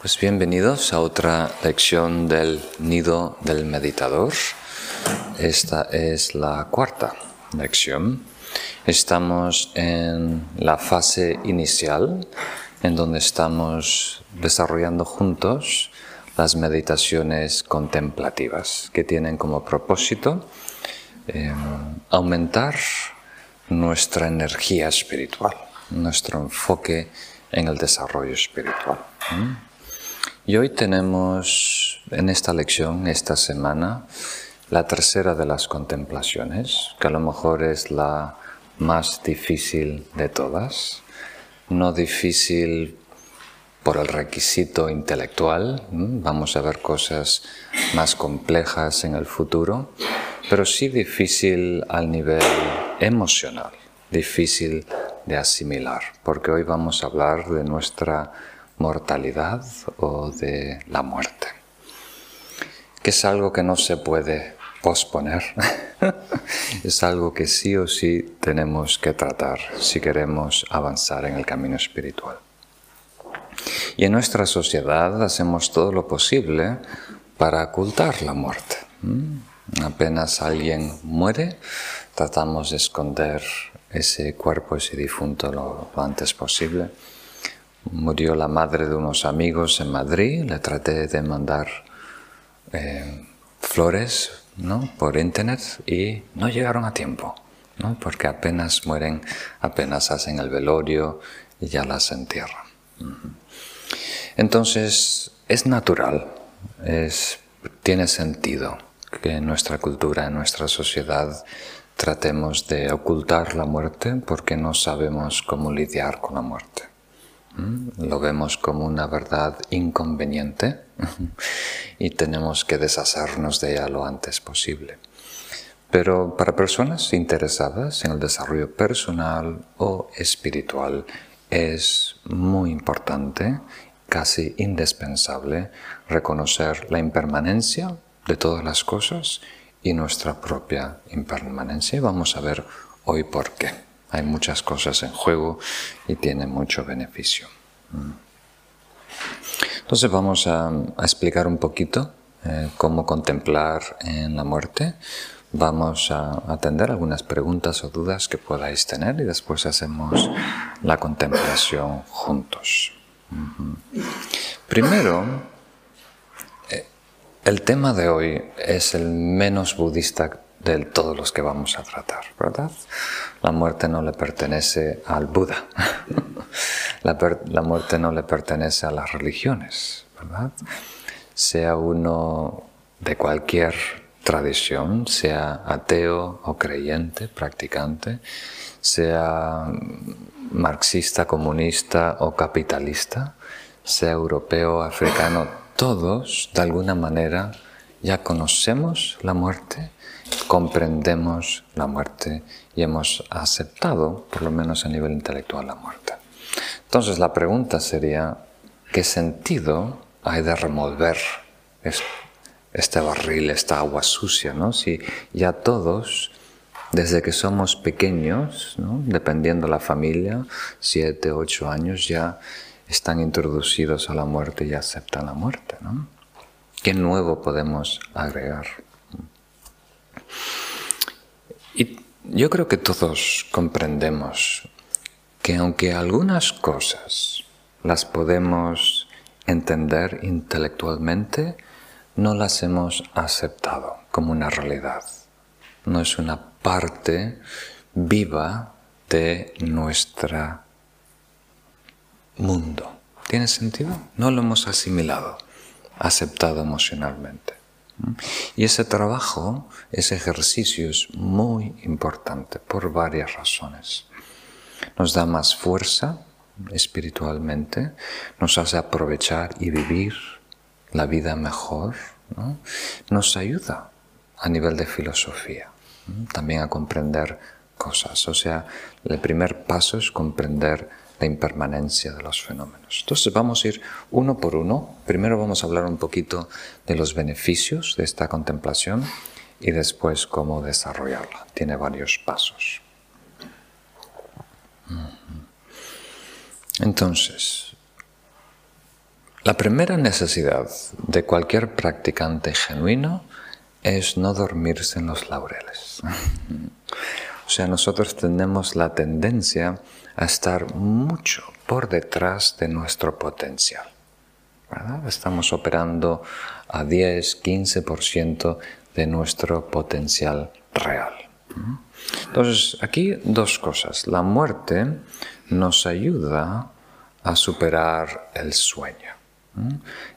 Pues bienvenidos a otra lección del nido del meditador. Esta es la cuarta lección. Estamos en la fase inicial, en donde estamos desarrollando juntos las meditaciones contemplativas, que tienen como propósito eh, aumentar nuestra energía espiritual, nuestro enfoque en el desarrollo espiritual. Y hoy tenemos en esta lección, esta semana, la tercera de las contemplaciones, que a lo mejor es la más difícil de todas. No difícil por el requisito intelectual, vamos a ver cosas más complejas en el futuro, pero sí difícil al nivel emocional, difícil de asimilar, porque hoy vamos a hablar de nuestra mortalidad o de la muerte, que es algo que no se puede posponer, es algo que sí o sí tenemos que tratar si queremos avanzar en el camino espiritual. Y en nuestra sociedad hacemos todo lo posible para ocultar la muerte. Apenas alguien muere, tratamos de esconder ese cuerpo, ese difunto lo, antes posible. Murió la madre de unos amigos en Madrid, le traté de mandar eh, flores por internet y no llegaron a tiempo, ¿no? porque apenas mueren, apenas hacen el velorio y ya las entierran. Entonces, es natural, tiene sentido que en nuestra cultura, en nuestra sociedad, tratemos de ocultar la muerte porque no sabemos cómo lidiar con la muerte. ¿Mm? Lo vemos como una verdad inconveniente y tenemos que deshacernos de ella lo antes posible. Pero para personas interesadas en el desarrollo personal o espiritual es muy importante, casi indispensable, reconocer la impermanencia de todas las cosas y nuestra propia impermanencia. Y vamos a ver hoy por qué. Hay muchas cosas en juego y tiene mucho beneficio. Mm. Entonces vamos a, explicar un poquito eh, cómo contemplar en la muerte. Vamos a atender algunas preguntas o dudas que podáis tener y después hacemos la contemplación juntos. Primero, el tema de hoy es el menos budista de todos los que vamos a tratar, ¿verdad? La muerte no le pertenece al Buda, la, muerte no le pertenece a las religiones, ¿verdad? Sea uno de cualquier tradición, sea ateo o creyente, practicante, sea marxista, comunista o capitalista, sea europeo, africano, todos, de alguna manera, ya conocemos la muerte, comprendemos la muerte y hemos aceptado, por lo menos a nivel intelectual, la muerte. Entonces la pregunta sería, ¿qué sentido hay de remover este barril, esta agua sucia? ¿no? Si ya todos, desde que somos pequeños, ¿no? dependiendo la familia, siete, ocho años, ya están introducidos a la muerte y aceptan la muerte. ¿no? ¿Qué nuevo podemos agregar? Y yo creo que todos comprendemos que aunque algunas cosas las podemos entender intelectualmente, no las hemos aceptado como una realidad. No es una parte viva de nuestra mundo. ¿Tiene sentido? No lo hemos asimilado, aceptado emocionalmente. Y ese trabajo, ese ejercicio es muy importante por varias razones. Nos da más fuerza espiritualmente, nos hace aprovechar y vivir la vida mejor, nos ayuda a nivel de filosofía, también a comprender cosas. O sea, el primer paso es comprender la impermanencia de los fenómenos. Entonces vamos a ir uno por uno. Primero vamos a hablar un poquito de los beneficios de esta contemplación y después cómo desarrollarla. Tiene varios pasos. Entonces, La primera necesidad de cualquier practicante genuino es no dormirse en los laureles. O sea, nosotros tenemos la tendencia a estar mucho por detrás de nuestro potencial. Estamos operando a 10, 15% de nuestro potencial real. Entonces, aquí dos cosas. La muerte nos ayuda a superar el sueño.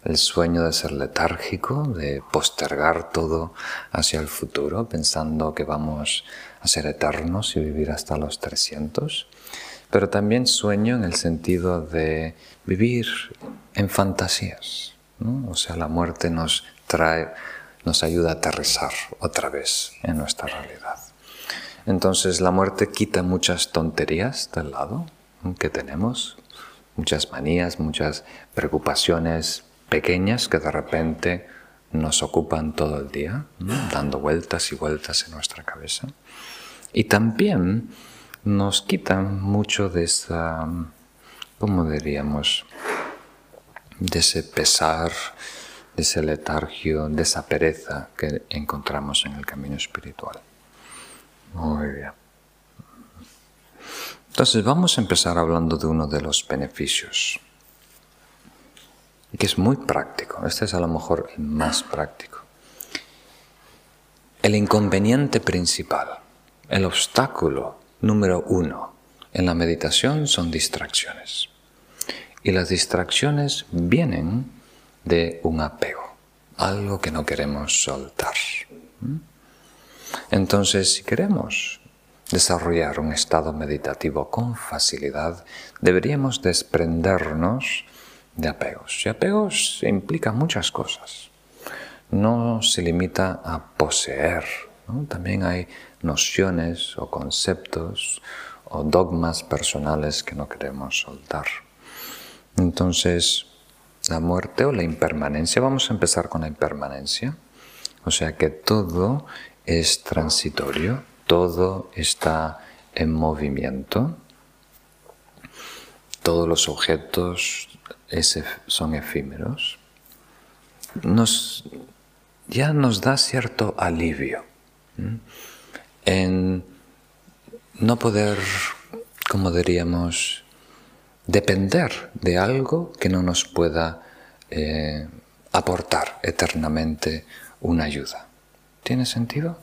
El sueño de ser letárgico, de postergar todo hacia el futuro, pensando que vamos a ser eternos y vivir hasta los 300. Pero también sueño en el sentido de vivir en fantasías. O sea, la muerte nos trae, nos ayuda a aterrizar otra vez en nuestra realidad. Entonces la muerte quita muchas tonterías del lado que tenemos, muchas manías, muchas preocupaciones pequeñas que de repente nos ocupan todo el día, dando vueltas y vueltas en nuestra cabeza. Y también nos quitan mucho de esa, ¿cómo diríamos? De ese pesar, de ese letargio, de esa pereza que encontramos en el camino espiritual. Muy bien. Entonces vamos a empezar hablando de uno de los beneficios, que es muy práctico. Este es a lo mejor el más práctico. El inconveniente principal, el obstáculo número uno en la meditación son distracciones. Y las distracciones vienen de un apego, algo que no queremos soltar. Entonces, si queremos desarrollar un estado meditativo con facilidad, deberíamos desprendernos de apegos. Y apegos implican muchas cosas. No se limita a poseer, también hay nociones o conceptos o dogmas personales que no queremos soltar. Entonces, la muerte o la impermanencia, vamos a empezar con la impermanencia, o sea que todo es transitorio, todo está en movimiento, todos los objetos son efímeros, nos, ya nos da cierto alivio en no poder, como diríamos, depender de algo que no nos pueda eh, aportar eternamente una ayuda. ¿Tiene sentido?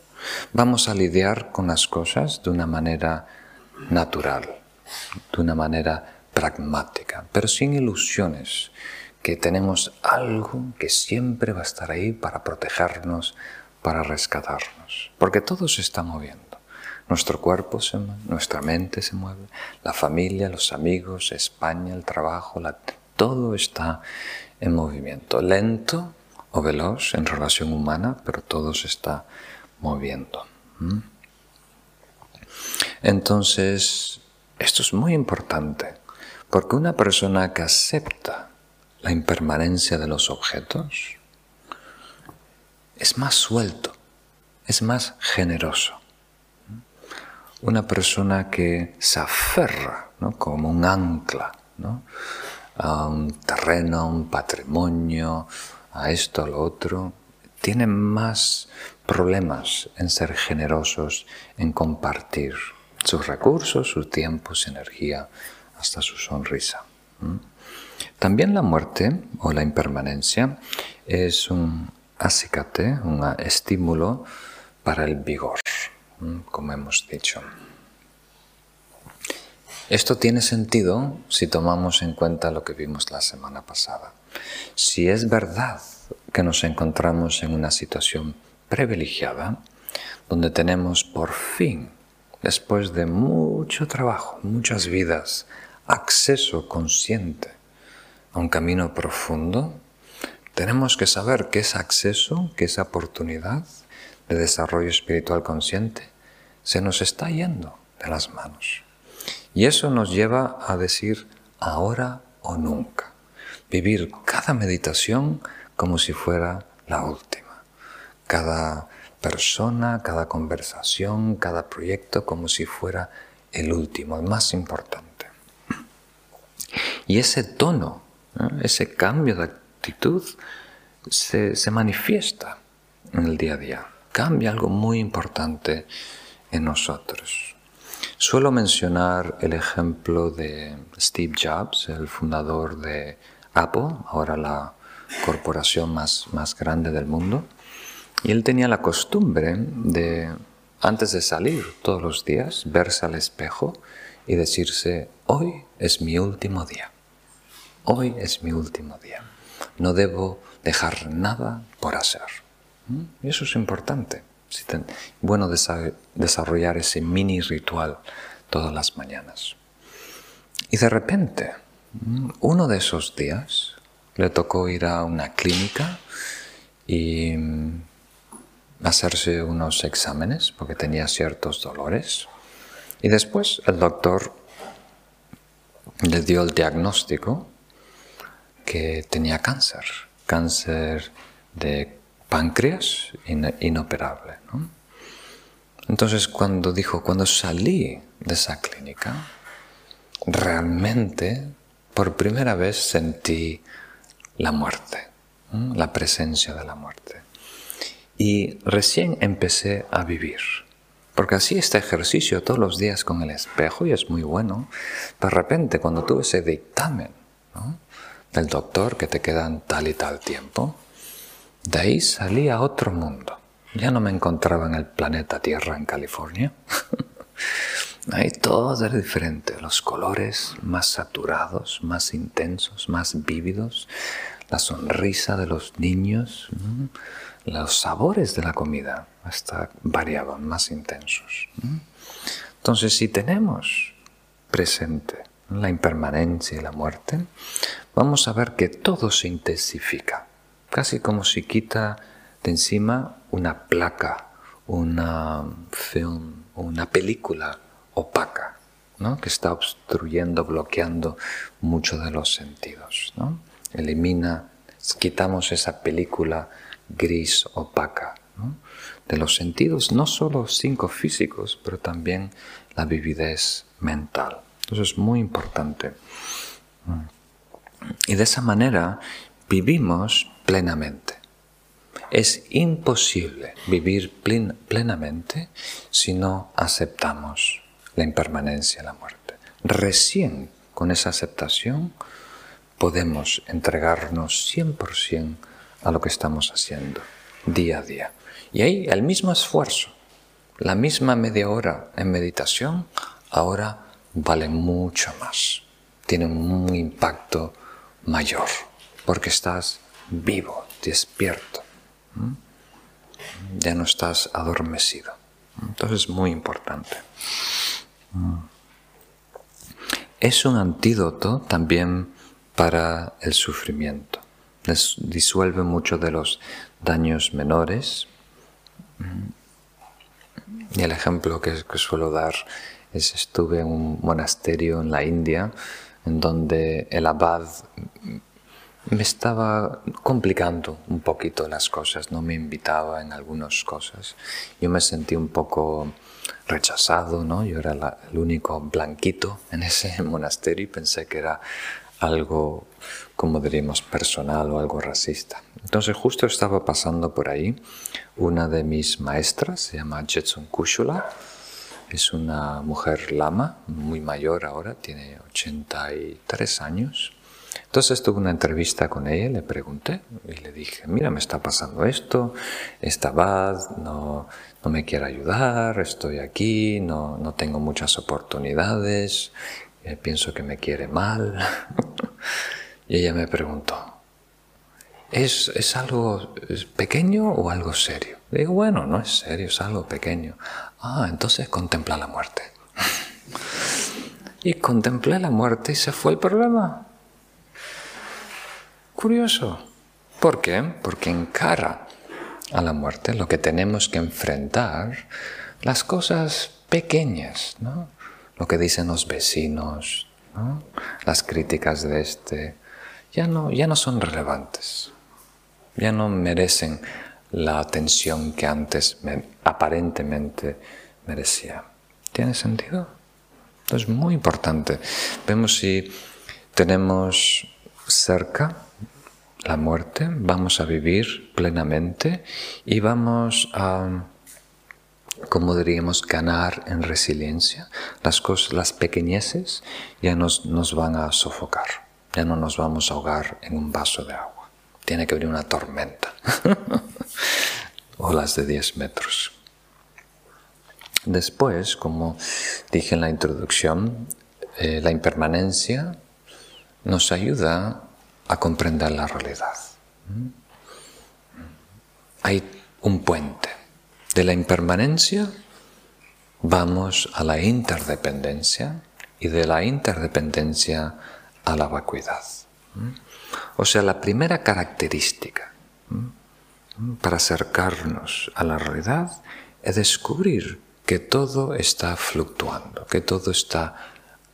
Vamos a lidiar con las cosas de una manera natural, de una manera pragmática, pero sin ilusiones, que tenemos algo que siempre va a estar ahí para protegernos, para rescatarnos, porque todo se está moviendo. Nuestro cuerpo se mueve, nuestra mente se mueve, la familia, los amigos, España, el trabajo, todo está en movimiento, lento o veloz en relación humana, pero todo se está moviendo. Entonces, esto es muy importante, porque una persona que acepta la impermanencia de los objetos es más suelto, es más generoso. Una persona que se aferra como un ancla a un terreno, a un patrimonio, a esto, a lo otro, tiene más problemas en ser generosos, en compartir sus recursos, su tiempo, su energía, hasta su sonrisa. También la muerte o la impermanencia es un acicate, un estímulo para el vigor, como hemos dicho. Esto tiene sentido si tomamos en cuenta lo que vimos la semana pasada. Si es verdad que nos encontramos en una situación privilegiada, donde tenemos por fin, después de mucho trabajo, muchas vidas, acceso consciente a un camino profundo, tenemos que saber que ese acceso, que esa oportunidad de desarrollo espiritual consciente se nos está yendo de las manos. Y eso nos lleva a decir ahora o nunca. Vivir cada meditación como si fuera la última. Cada persona, cada conversación, cada proyecto como si fuera el último, el más importante. Y ese tono ese cambio de actitud se, se manifiesta en el día a día. Cambia algo muy importante en nosotros. Suelo mencionar el ejemplo de Steve Jobs, el fundador de Apple, ahora la corporación más, más grande del mundo. Y él tenía la costumbre de, antes de salir todos los días, verse al espejo y decirse, hoy es mi último día. Hoy es mi último día. No debo dejar nada por hacer. ¿Mm? Y eso es importante. Bueno desarrollar ese mini ritual todas las mañanas. Y de repente, ¿Mm? uno de esos días, le tocó ir a una clínica y mm, hacerse unos exámenes porque tenía ciertos dolores. Y después el doctor le dio el diagnóstico que tenía cáncer, cáncer de páncreas inoperable. Entonces cuando dijo, cuando salí de esa clínica, realmente por primera vez sentí la muerte, la presencia de la muerte. Y recién empecé a vivir. Porque así este ejercicio todos los días con el espejo y es muy bueno. De repente cuando tuve ese dictamen del doctor que te quedan tal y tal tiempo, de ahí salí a otro mundo. Ya no me encontraba en el planeta Tierra en California. Ahí todo era diferente, los colores más saturados, más intensos, más vívidos, la sonrisa de los niños, los sabores de la comida hasta variaban, más intensos. Entonces, si tenemos presente la impermanencia y la muerte, vamos a ver que todo se intensifica, casi como si quita de encima una placa, una film, una película opaca, ¿no? que está obstruyendo, bloqueando mucho de los sentidos. ¿no? Elimina, quitamos esa película gris opaca de los sentidos, no solo cinco físicos, pero también la vividez mental. Entonces es muy importante. Y de esa manera vivimos plenamente. Es imposible vivir plenamente si no aceptamos la impermanencia, la muerte. Recién con esa aceptación podemos entregarnos 100% a lo que estamos haciendo día a día. Y ahí el mismo esfuerzo, la misma media hora en meditación, ahora vale mucho más. Tiene un impacto mayor, porque estás vivo, despierto. Ya no estás adormecido. Entonces es muy importante. Es un antídoto también para el sufrimiento. disuelve muchos de los daños menores. Y el ejemplo que, suelo dar es estuve en un monasterio en la India en donde el abad me estaba complicando un poquito las cosas, no me invitaba en algunas cosas. Yo me sentí un poco rechazado, ¿no? Yo era el único blanquito en ese monasterio y pensé que era algo, como diríamos, personal o algo racista. Entonces justo estaba pasando por ahí una de mis maestras, se llama Jetson Kushula, es una mujer lama, muy mayor ahora, tiene 83 años. Entonces tuve una entrevista con ella, le pregunté y le dije, mira, me está pasando esto, esta abad no, no me quiere ayudar, estoy aquí, no, no tengo muchas oportunidades, eh, pienso que me quiere mal. y ella me preguntó, ¿es, ¿es algo pequeño o algo serio? Le digo, bueno, no es serio, es algo pequeño. Ah, entonces contempla la muerte. y contemplé la muerte y se fue el problema. Curioso. ¿Por qué? Porque encara a la muerte lo que tenemos que enfrentar, las cosas pequeñas, ¿no? lo que dicen los vecinos, las críticas de este, ya no, ya no son relevantes, ya no merecen la atención que antes aparentemente merecía. ¿Tiene sentido? Es muy importante. Vemos si tenemos cerca la muerte, vamos a vivir plenamente y vamos a, como diríamos, ganar en resiliencia. Las, cosas, las pequeñeces ya nos, nos van a sofocar, ya no nos vamos a ahogar en un vaso de agua. Tiene que venir una tormenta, olas de 10 metros. Después, como dije en la introducción, eh, la impermanencia nos ayuda a comprender la realidad. Hay un puente. De la impermanencia vamos a la interdependencia y de la interdependencia a la vacuidad. O sea, la primera característica para acercarnos a la realidad es descubrir que todo está fluctuando, que todo está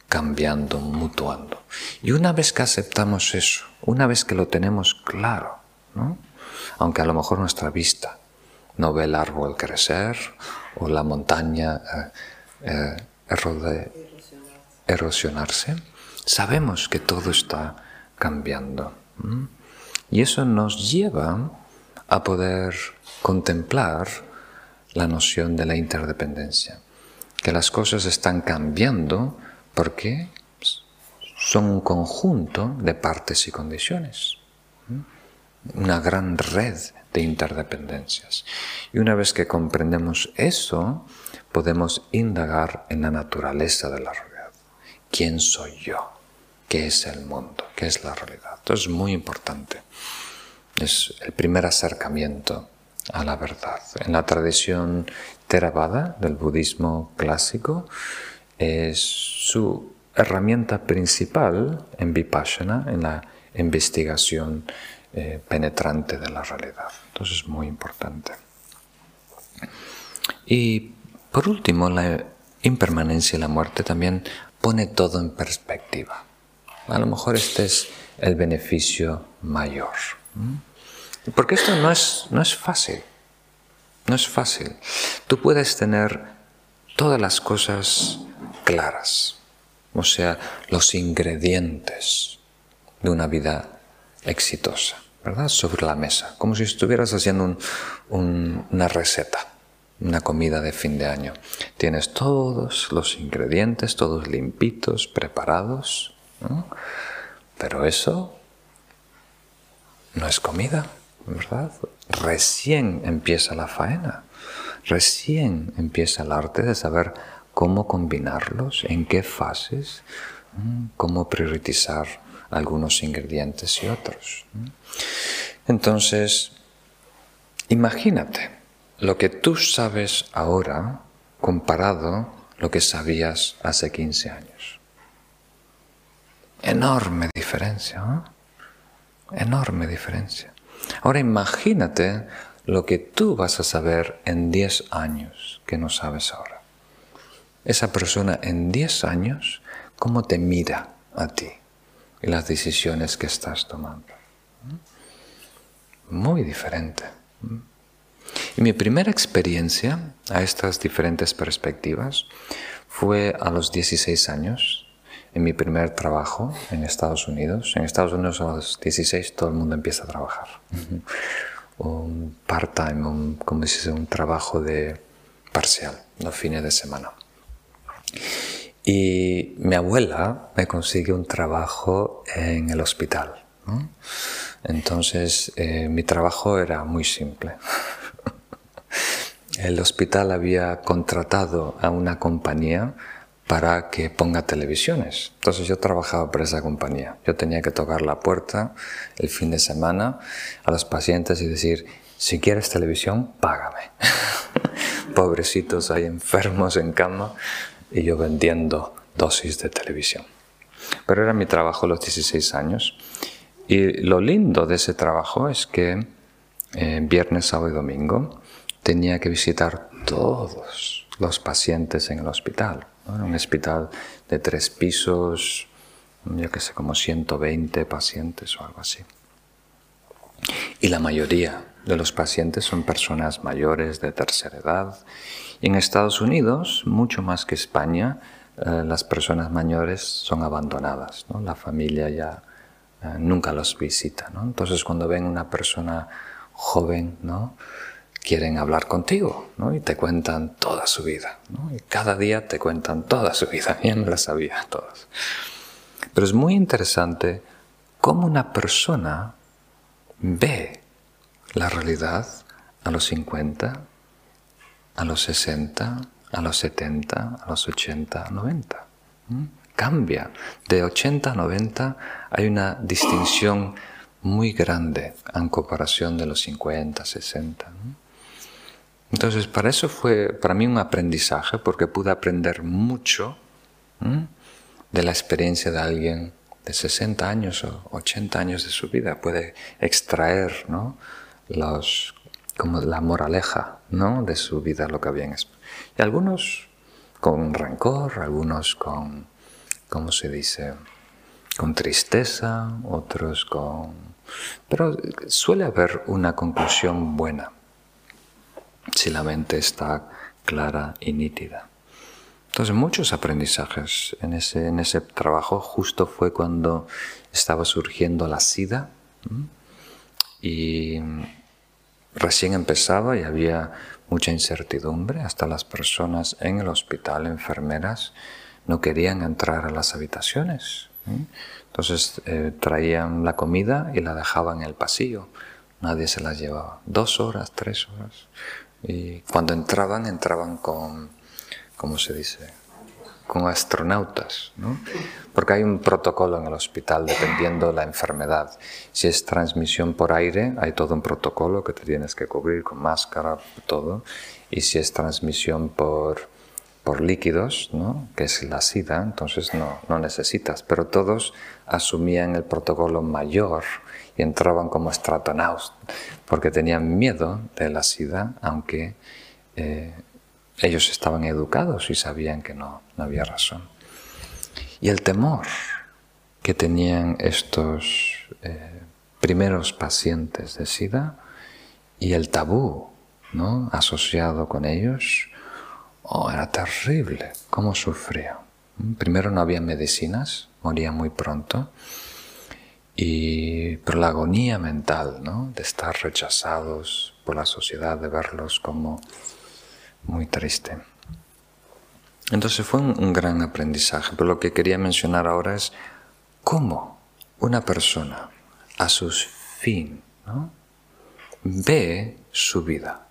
cambiando, mutuando. Y una vez que aceptamos eso, una vez que lo tenemos claro, aunque a lo mejor nuestra vista no ve el árbol crecer o la montaña eh, eh, erosionarse, sabemos que todo está cambiando. Y eso nos lleva a poder contemplar la noción de la interdependencia, que las cosas están cambiando porque son un conjunto de partes y condiciones, una gran red de interdependencias. Y una vez que comprendemos eso, podemos indagar en la naturaleza de la realidad. ¿Quién soy yo? ¿Qué es el mundo? ¿Qué es la realidad? Esto es muy importante. Es el primer acercamiento a la verdad. En la tradición Theravada del budismo clásico, es su herramienta principal en Vipassana, en la investigación eh, penetrante de la realidad. Entonces es muy importante. Y por último, la impermanencia y la muerte también pone todo en perspectiva. A lo mejor este es el beneficio mayor. Porque esto no es, no es fácil. No es fácil. Tú puedes tener todas las cosas claras, o sea, los ingredientes de una vida exitosa, ¿verdad? Sobre la mesa, como si estuvieras haciendo una receta, una comida de fin de año. Tienes todos los ingredientes, todos limpitos, preparados, pero eso no es comida. ¿Verdad? Recién empieza la faena, recién empieza el arte de saber cómo combinarlos, en qué fases, cómo priorizar algunos ingredientes y otros. Entonces, imagínate lo que tú sabes ahora comparado lo que sabías hace 15 años. Enorme diferencia, enorme diferencia. Ahora imagínate lo que tú vas a saber en 10 años que no sabes ahora. Esa persona en 10 años, ¿cómo te mira a ti y las decisiones que estás tomando? Muy diferente. Y mi primera experiencia a estas diferentes perspectivas fue a los 16 años en mi primer trabajo en Estados Unidos. En Estados Unidos a los 16 todo el mundo empieza a trabajar. un part-time, como dice, un trabajo de parcial, los fines de semana. Y mi abuela me consigue un trabajo en el hospital. Entonces eh, mi trabajo era muy simple. el hospital había contratado a una compañía para que ponga televisiones. Entonces yo trabajaba para esa compañía. Yo tenía que tocar la puerta el fin de semana a los pacientes y decir, si quieres televisión, págame. Pobrecitos hay enfermos en cama y yo vendiendo dosis de televisión. Pero era mi trabajo los 16 años. Y lo lindo de ese trabajo es que eh, viernes, sábado y domingo tenía que visitar todos los pacientes en el hospital un hospital de tres pisos, yo que sé, como 120 pacientes o algo así. Y la mayoría de los pacientes son personas mayores de tercera edad. Y en Estados Unidos, mucho más que España, eh, las personas mayores son abandonadas. La familia ya eh, nunca los visita. ¿no? Entonces cuando ven una persona joven, ¿no? Quieren hablar contigo ¿no? y te cuentan toda su vida. ¿no? Y cada día te cuentan toda su vida. Ya la sabía todas. Pero es muy interesante cómo una persona ve la realidad a los 50, a los 60, a los 70, a los 80, 90. Cambia. De 80 a 90 hay una distinción muy grande en comparación de los 50, 60. Entonces, para eso fue para mí un aprendizaje, porque pude aprender mucho de la experiencia de alguien de 60 años o 80 años de su vida. Puede extraer ¿no? Los, como la moraleja ¿no? de su vida, lo que habían Y algunos con rencor, algunos con, ¿cómo se dice? Con tristeza, otros con... Pero suele haber una conclusión buena si la mente está clara y nítida. Entonces muchos aprendizajes en ese, en ese trabajo justo fue cuando estaba surgiendo la SIDA y recién empezaba y había mucha incertidumbre, hasta las personas en el hospital, enfermeras, no querían entrar a las habitaciones. Entonces eh, traían la comida y la dejaban en el pasillo, nadie se las llevaba. Dos horas, tres horas. Y cuando entraban, entraban con, ¿cómo se dice? Con astronautas, ¿no? Porque hay un protocolo en el hospital dependiendo de la enfermedad. Si es transmisión por aire, hay todo un protocolo que te tienes que cubrir con máscara, todo. Y si es transmisión por, por líquidos, ¿no? que es la SIDA, entonces no, no necesitas. Pero todos asumían el protocolo mayor y entraban como astronautas porque tenían miedo de la SIDA, aunque eh, ellos estaban educados y sabían que no, no había razón. Y el temor que tenían estos eh, primeros pacientes de SIDA y el tabú ¿no? asociado con ellos, oh, era terrible, cómo sufría. Primero no había medicinas, moría muy pronto. Y, pero la agonía mental, ¿no? De estar rechazados por la sociedad, de verlos como muy triste. Entonces fue un, gran aprendizaje, pero lo que quería mencionar ahora es cómo una persona a su fin ve su vida.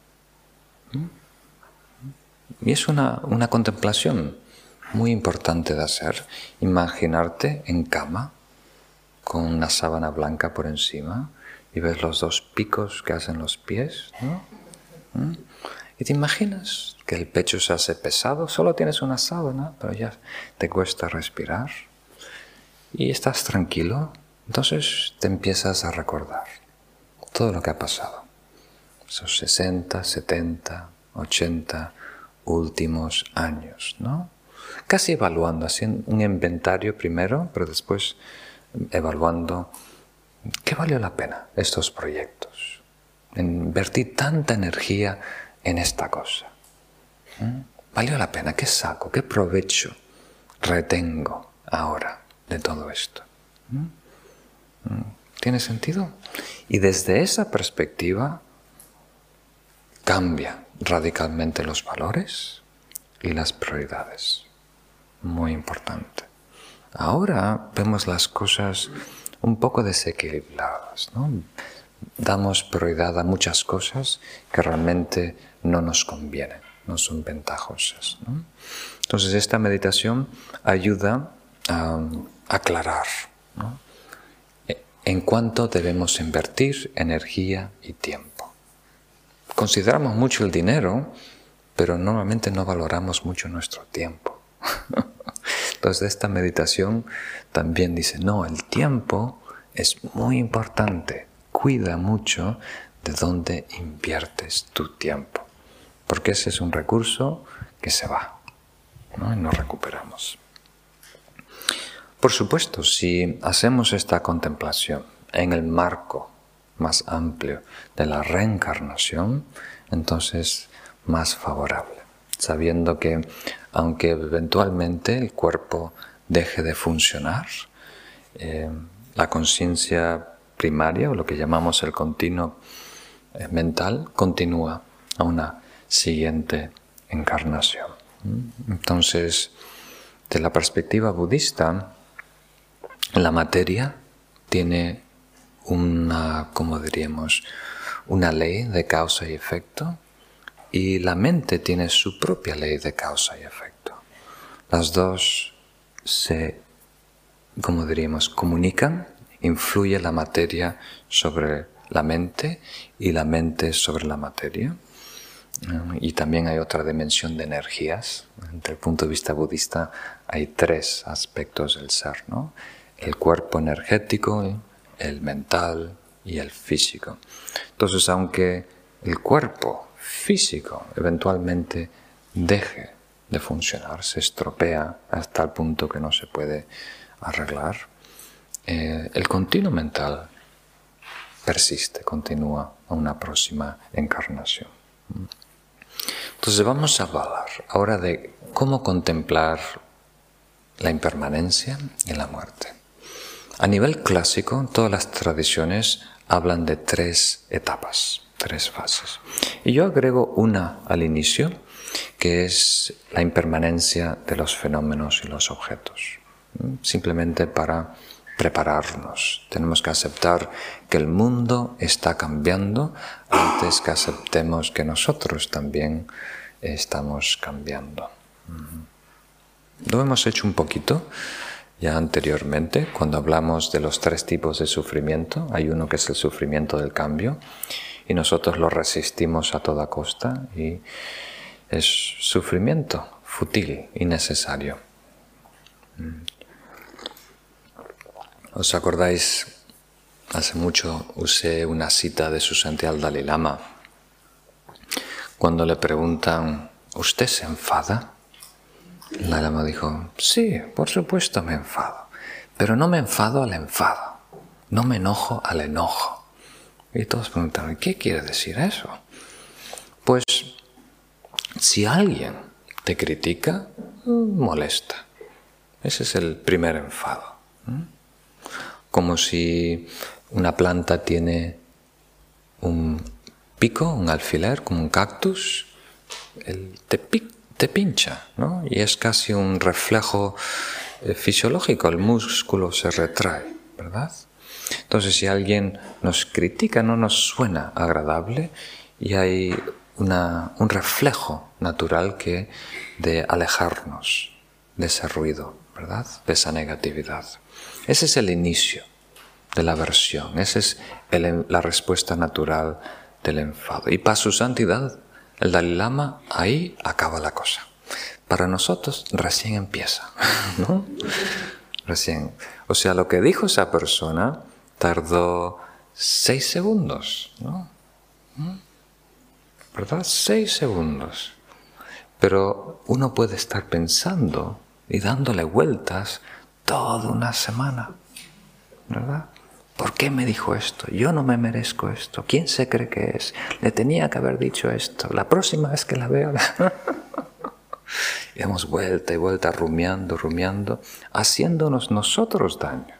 Y es una, una contemplación muy importante de hacer. Imaginarte en cama con una sábana blanca por encima y ves los dos picos que hacen los pies, ¿no? ¿Mm? Y te imaginas que el pecho se hace pesado, solo tienes una sábana, pero ya te cuesta respirar y estás tranquilo, entonces te empiezas a recordar todo lo que ha pasado. Esos 60, 70, 80 últimos años, ¿no? Casi evaluando, haciendo un inventario primero, pero después evaluando qué valió la pena estos proyectos. Invertir tanta energía en esta cosa. ¿Mm? ¿Valió la pena? ¿Qué saco? ¿Qué provecho retengo ahora de todo esto? ¿Mm? ¿Mm? ¿Tiene sentido? Y desde esa perspectiva cambia radicalmente los valores y las prioridades. Muy importante. Ahora vemos las cosas un poco desequilibradas, ¿no? Damos prioridad a muchas cosas que realmente no nos convienen, no son ventajosas. Entonces esta meditación ayuda a aclarar en cuánto debemos invertir energía y tiempo. Consideramos mucho el dinero, pero normalmente no valoramos mucho nuestro tiempo. Entonces esta meditación también dice, no, el tiempo es muy importante, cuida mucho de dónde inviertes tu tiempo, porque ese es un recurso que se va ¿no? y nos recuperamos. Por supuesto, si hacemos esta contemplación en el marco más amplio de la reencarnación, entonces más favorable, sabiendo que aunque eventualmente el cuerpo deje de funcionar, eh, la conciencia primaria o lo que llamamos el continuo eh, mental continúa a una siguiente encarnación. Entonces, de la perspectiva budista, la materia tiene una, como diríamos, una ley de causa y efecto y la mente tiene su propia ley de causa y efecto. Las dos se, como diríamos, comunican, influye la materia sobre la mente y la mente sobre la materia. Y también hay otra dimensión de energías. Desde el punto de vista budista hay tres aspectos del ser, ¿no? El cuerpo energético, el mental y el físico. Entonces, aunque el cuerpo físico eventualmente deje de funcionar, se estropea hasta el punto que no se puede arreglar, eh, el continuo mental persiste, continúa a una próxima encarnación. Entonces vamos a hablar ahora de cómo contemplar la impermanencia y la muerte. A nivel clásico, todas las tradiciones hablan de tres etapas, tres fases. Y yo agrego una al inicio, que es la impermanencia de los fenómenos y los objetos. Simplemente para prepararnos. Tenemos que aceptar que el mundo está cambiando antes que aceptemos que nosotros también estamos cambiando. Lo hemos hecho un poquito ya anteriormente, cuando hablamos de los tres tipos de sufrimiento, hay uno que es el sufrimiento del cambio y nosotros lo resistimos a toda costa y es sufrimiento fútil, innecesario. Mm. ¿Os acordáis? Hace mucho usé una cita de su santidad Dalai Lama cuando le preguntan, ¿usted se enfada? La lama dijo, sí, por supuesto me enfado, pero no me enfado al enfado, no me enojo al enojo. Y todos preguntaron, ¿qué quiere decir eso? Pues si alguien te critica, molesta. Ese es el primer enfado. Como si una planta tiene un pico, un alfiler, como un cactus, el te, te pincha, ¿no? Y es casi un reflejo eh, fisiológico, el músculo se retrae, ¿verdad? Entonces, si alguien nos critica, no nos suena agradable y hay un reflejo natural que de alejarnos de ese ruido, ¿verdad? De esa negatividad. Ese es el inicio de la aversión, esa es la respuesta natural del enfado. Y para su santidad, el Dalai Lama, ahí acaba la cosa. Para nosotros recién empieza, ¿no? Recién. O sea, lo que dijo esa persona tardó seis segundos, ¿no? ¿Mm? ¿Verdad? Seis segundos. Pero uno puede estar pensando y dándole vueltas toda una semana, ¿verdad? ¿Por qué me dijo esto? Yo no me merezco esto. ¿Quién se cree que es? Le tenía que haber dicho esto. La próxima vez que la veo... y hemos vuelta y vuelta rumiando, rumiando, haciéndonos nosotros daño.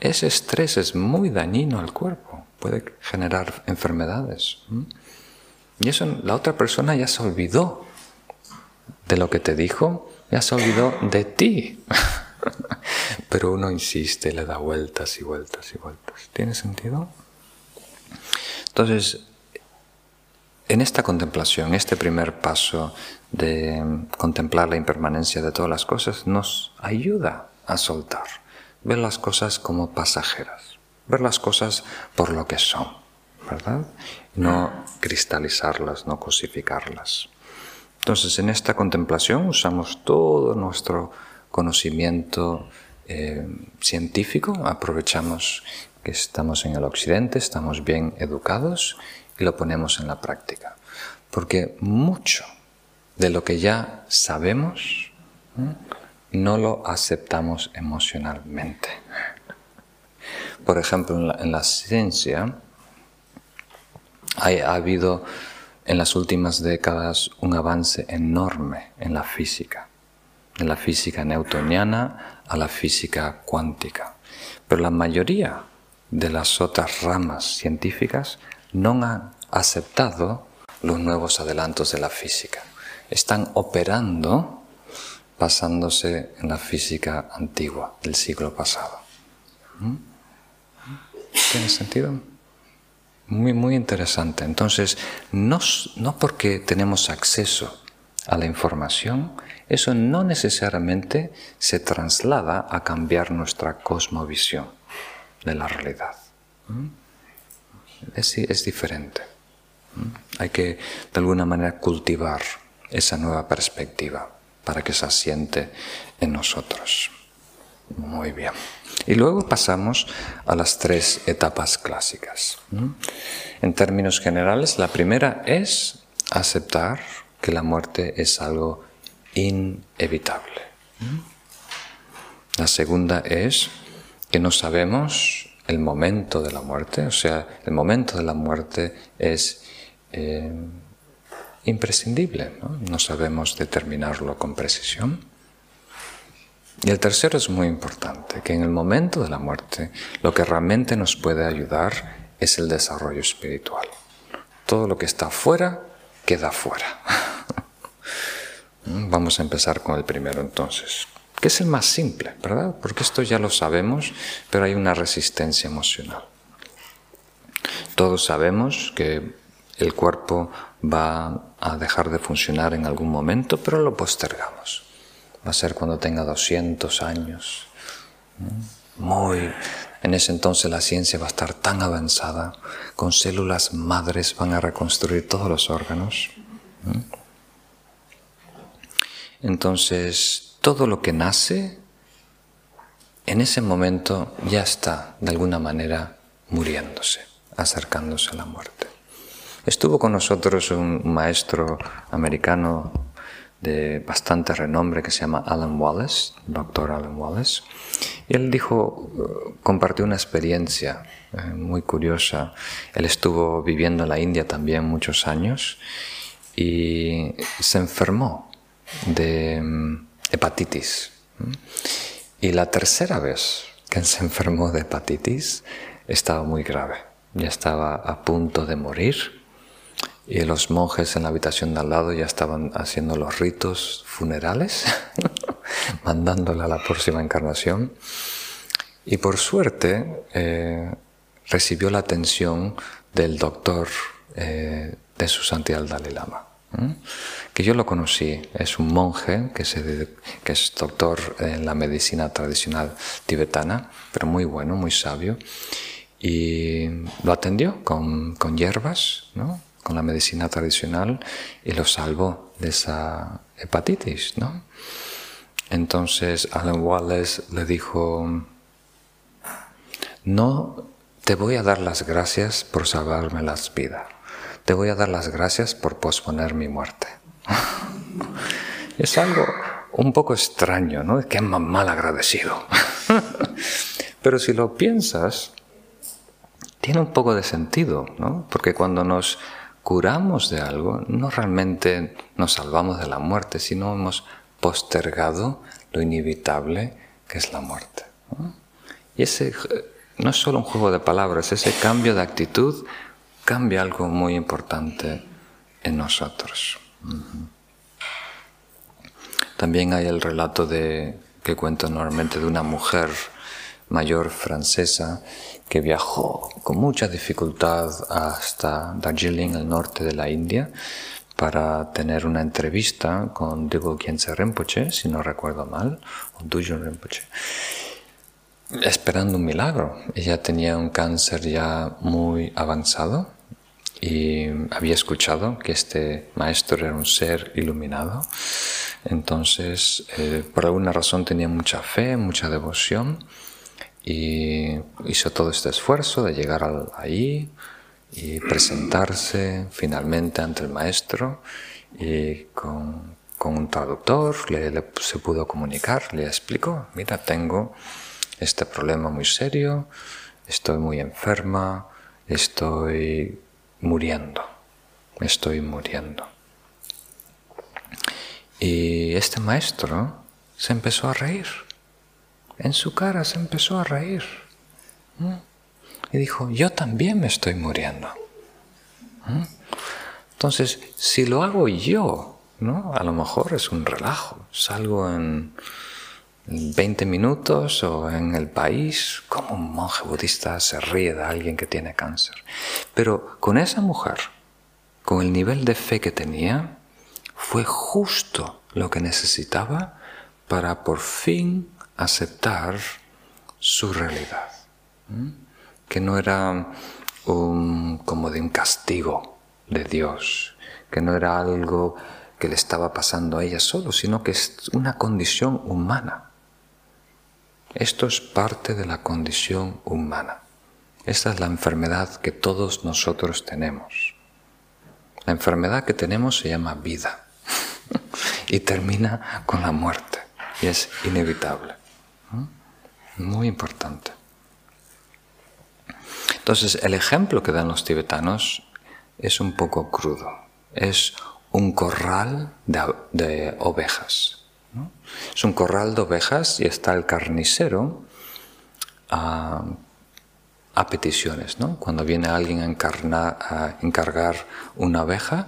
Ese estrés es muy dañino al cuerpo, puede generar enfermedades. Y eso la otra persona ya se olvidó de lo que te dijo, ya se olvidó de ti. Pero uno insiste, le da vueltas y vueltas y vueltas. ¿Tiene sentido? Entonces, en esta contemplación, este primer paso de contemplar la impermanencia de todas las cosas, nos ayuda a soltar, ver las cosas como pasajeras, ver las cosas por lo que son, ¿verdad? No cristalizarlas, no cosificarlas. Entonces, en esta contemplación usamos todo nuestro conocimiento eh, científico, aprovechamos que estamos en el occidente, estamos bien educados y lo ponemos en la práctica. Porque mucho de lo que ya sabemos no lo aceptamos emocionalmente. Por ejemplo, en la, ciencia ha habido en las últimas décadas un avance enorme en la física de la física newtoniana a la física cuántica. Pero la mayoría de las otras ramas científicas no han aceptado los nuevos adelantos de la física. Están operando basándose en la física antigua del siglo pasado. ¿Mm? ¿Tiene sentido? Muy, muy interesante. Entonces, no, no porque tenemos acceso a la información, eso no necesariamente se traslada a cambiar nuestra cosmovisión de la realidad. ¿Mm? Es, diferente. ¿Mm? Hay que de alguna manera cultivar esa nueva perspectiva para que se asiente en nosotros. Muy bien. Y luego pasamos a las tres etapas clásicas. En términos generales, la primera es aceptar que la muerte es algo inevitable. La segunda es que no sabemos el momento de la muerte, o sea, el momento de la muerte es eh, imprescindible, ¿no? sabemos determinarlo con precisión. Y el tercero es muy importante, que en el momento de la muerte lo que realmente nos puede ayudar es el desarrollo espiritual. Todo lo que está fuera queda fuera. Vamos a empezar con el primero entonces, que es el más simple, ¿verdad? Porque esto ya lo sabemos, pero hay una resistencia emocional. Todos sabemos que el cuerpo va a dejar de funcionar en algún momento, pero lo postergamos va a ser cuando tenga 200 años. Muy. En ese entonces la ciencia va a estar tan avanzada, con células madres van a reconstruir todos los órganos. Entonces, todo lo que nace, en ese momento ya está, de alguna manera, muriéndose, acercándose a la muerte. Estuvo con nosotros un maestro americano de bastante renombre que se llama Alan Wallace, doctor Alan Wallace. Y él dijo, eh, compartió una experiencia eh, muy curiosa. Él estuvo viviendo en la India también muchos años y se enfermó de mm, hepatitis. Y la tercera vez que se enfermó de hepatitis estaba muy grave. Ya estaba a punto de morir y los monjes en la habitación de al lado ya estaban haciendo los ritos funerales, mandándola a la próxima encarnación. Y por suerte eh, recibió la atención del doctor eh, de su santidad Dalai Lama, que yo lo conocí. Es un monje que, que es doctor en la medicina tradicional tibetana, pero muy bueno, muy sabio. Y lo atendió con, con hierbas, ¿no? La medicina tradicional y lo salvó de esa hepatitis, ¿no? Entonces Alan Wallace le dijo, no te voy a dar las gracias por salvarme las vidas, te voy a dar las gracias por posponer mi muerte. es algo un poco extraño, ¿no? Qué mal agradecido. Pero si lo piensas, tiene un poco de sentido, ¿no? Porque cuando nos curamos de algo, no realmente nos salvamos de la muerte, sino hemos postergado lo inevitable que es la muerte. Y ese no es solo un juego de palabras, ese cambio de actitud cambia algo muy importante en nosotros. También hay el relato de, que cuento normalmente de una mujer mayor francesa que viajó con mucha dificultad hasta Darjeeling, el norte de la India, para tener una entrevista con Digo Khyentse Rinpoche, si no recuerdo mal, o Dujun Rinpoche, esperando un milagro. Ella tenía un cáncer ya muy avanzado y había escuchado que este maestro era un ser iluminado. Entonces, eh, por alguna razón tenía mucha fe, mucha devoción y hizo todo este esfuerzo de llegar ahí y presentarse finalmente ante el maestro y con, un traductor se pudo comunicar, le explicó, mira, tengo este problema muy serio, estoy muy enferma, estoy muriendo, estoy muriendo. Y este maestro se empezó a reír en su cara se empezó a reír. Y dijo, yo también me estoy muriendo. Entonces, si lo hago yo, ¿no? A lo mejor es un relajo. Salgo en 20 minutos o en el país, como un monje budista se ríe de alguien que tiene cáncer. Pero con esa mujer, con el nivel de fe que tenía, fue justo lo que necesitaba para por fin aceptar su realidad. Que no era como de un castigo de Dios, que no era algo que le estaba pasando a ella solo, sino que es una condición humana. Esto es parte de la condición humana. Esta es la enfermedad que todos nosotros tenemos. La enfermedad que tenemos se llama vida y termina con la muerte y es inevitable. Muy importante. Entonces, el ejemplo que dan los tibetanos es un poco crudo. Es un corral de, ovejas. Es un corral de ovejas y está el carnicero a, peticiones. ¿no? Cuando viene alguien a, a encargar una oveja,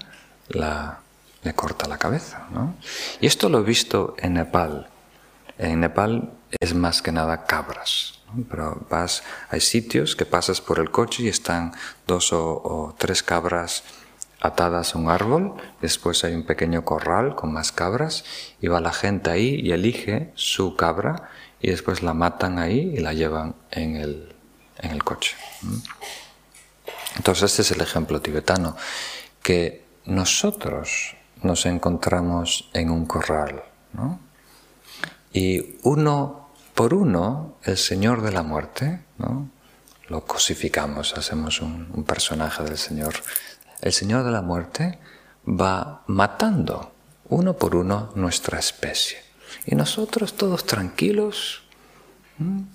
le corta la cabeza. Y esto lo he visto en Nepal. En Nepal es más que nada cabras. Pero vas, hay sitios que pasas por el coche y están dos o, tres cabras atadas a un árbol, después hay un pequeño corral con más cabras y va la gente ahí y elige su cabra y después la matan ahí y la llevan en el, en el coche. Entonces este es el ejemplo tibetano, que nosotros nos encontramos en un corral, ¿no? Y uno por uno, el Señor de la muerte, ¿no? Lo cosificamos, hacemos un, personaje del Señor. El Señor de la muerte va matando uno por uno nuestra especie. Y nosotros todos tranquilos,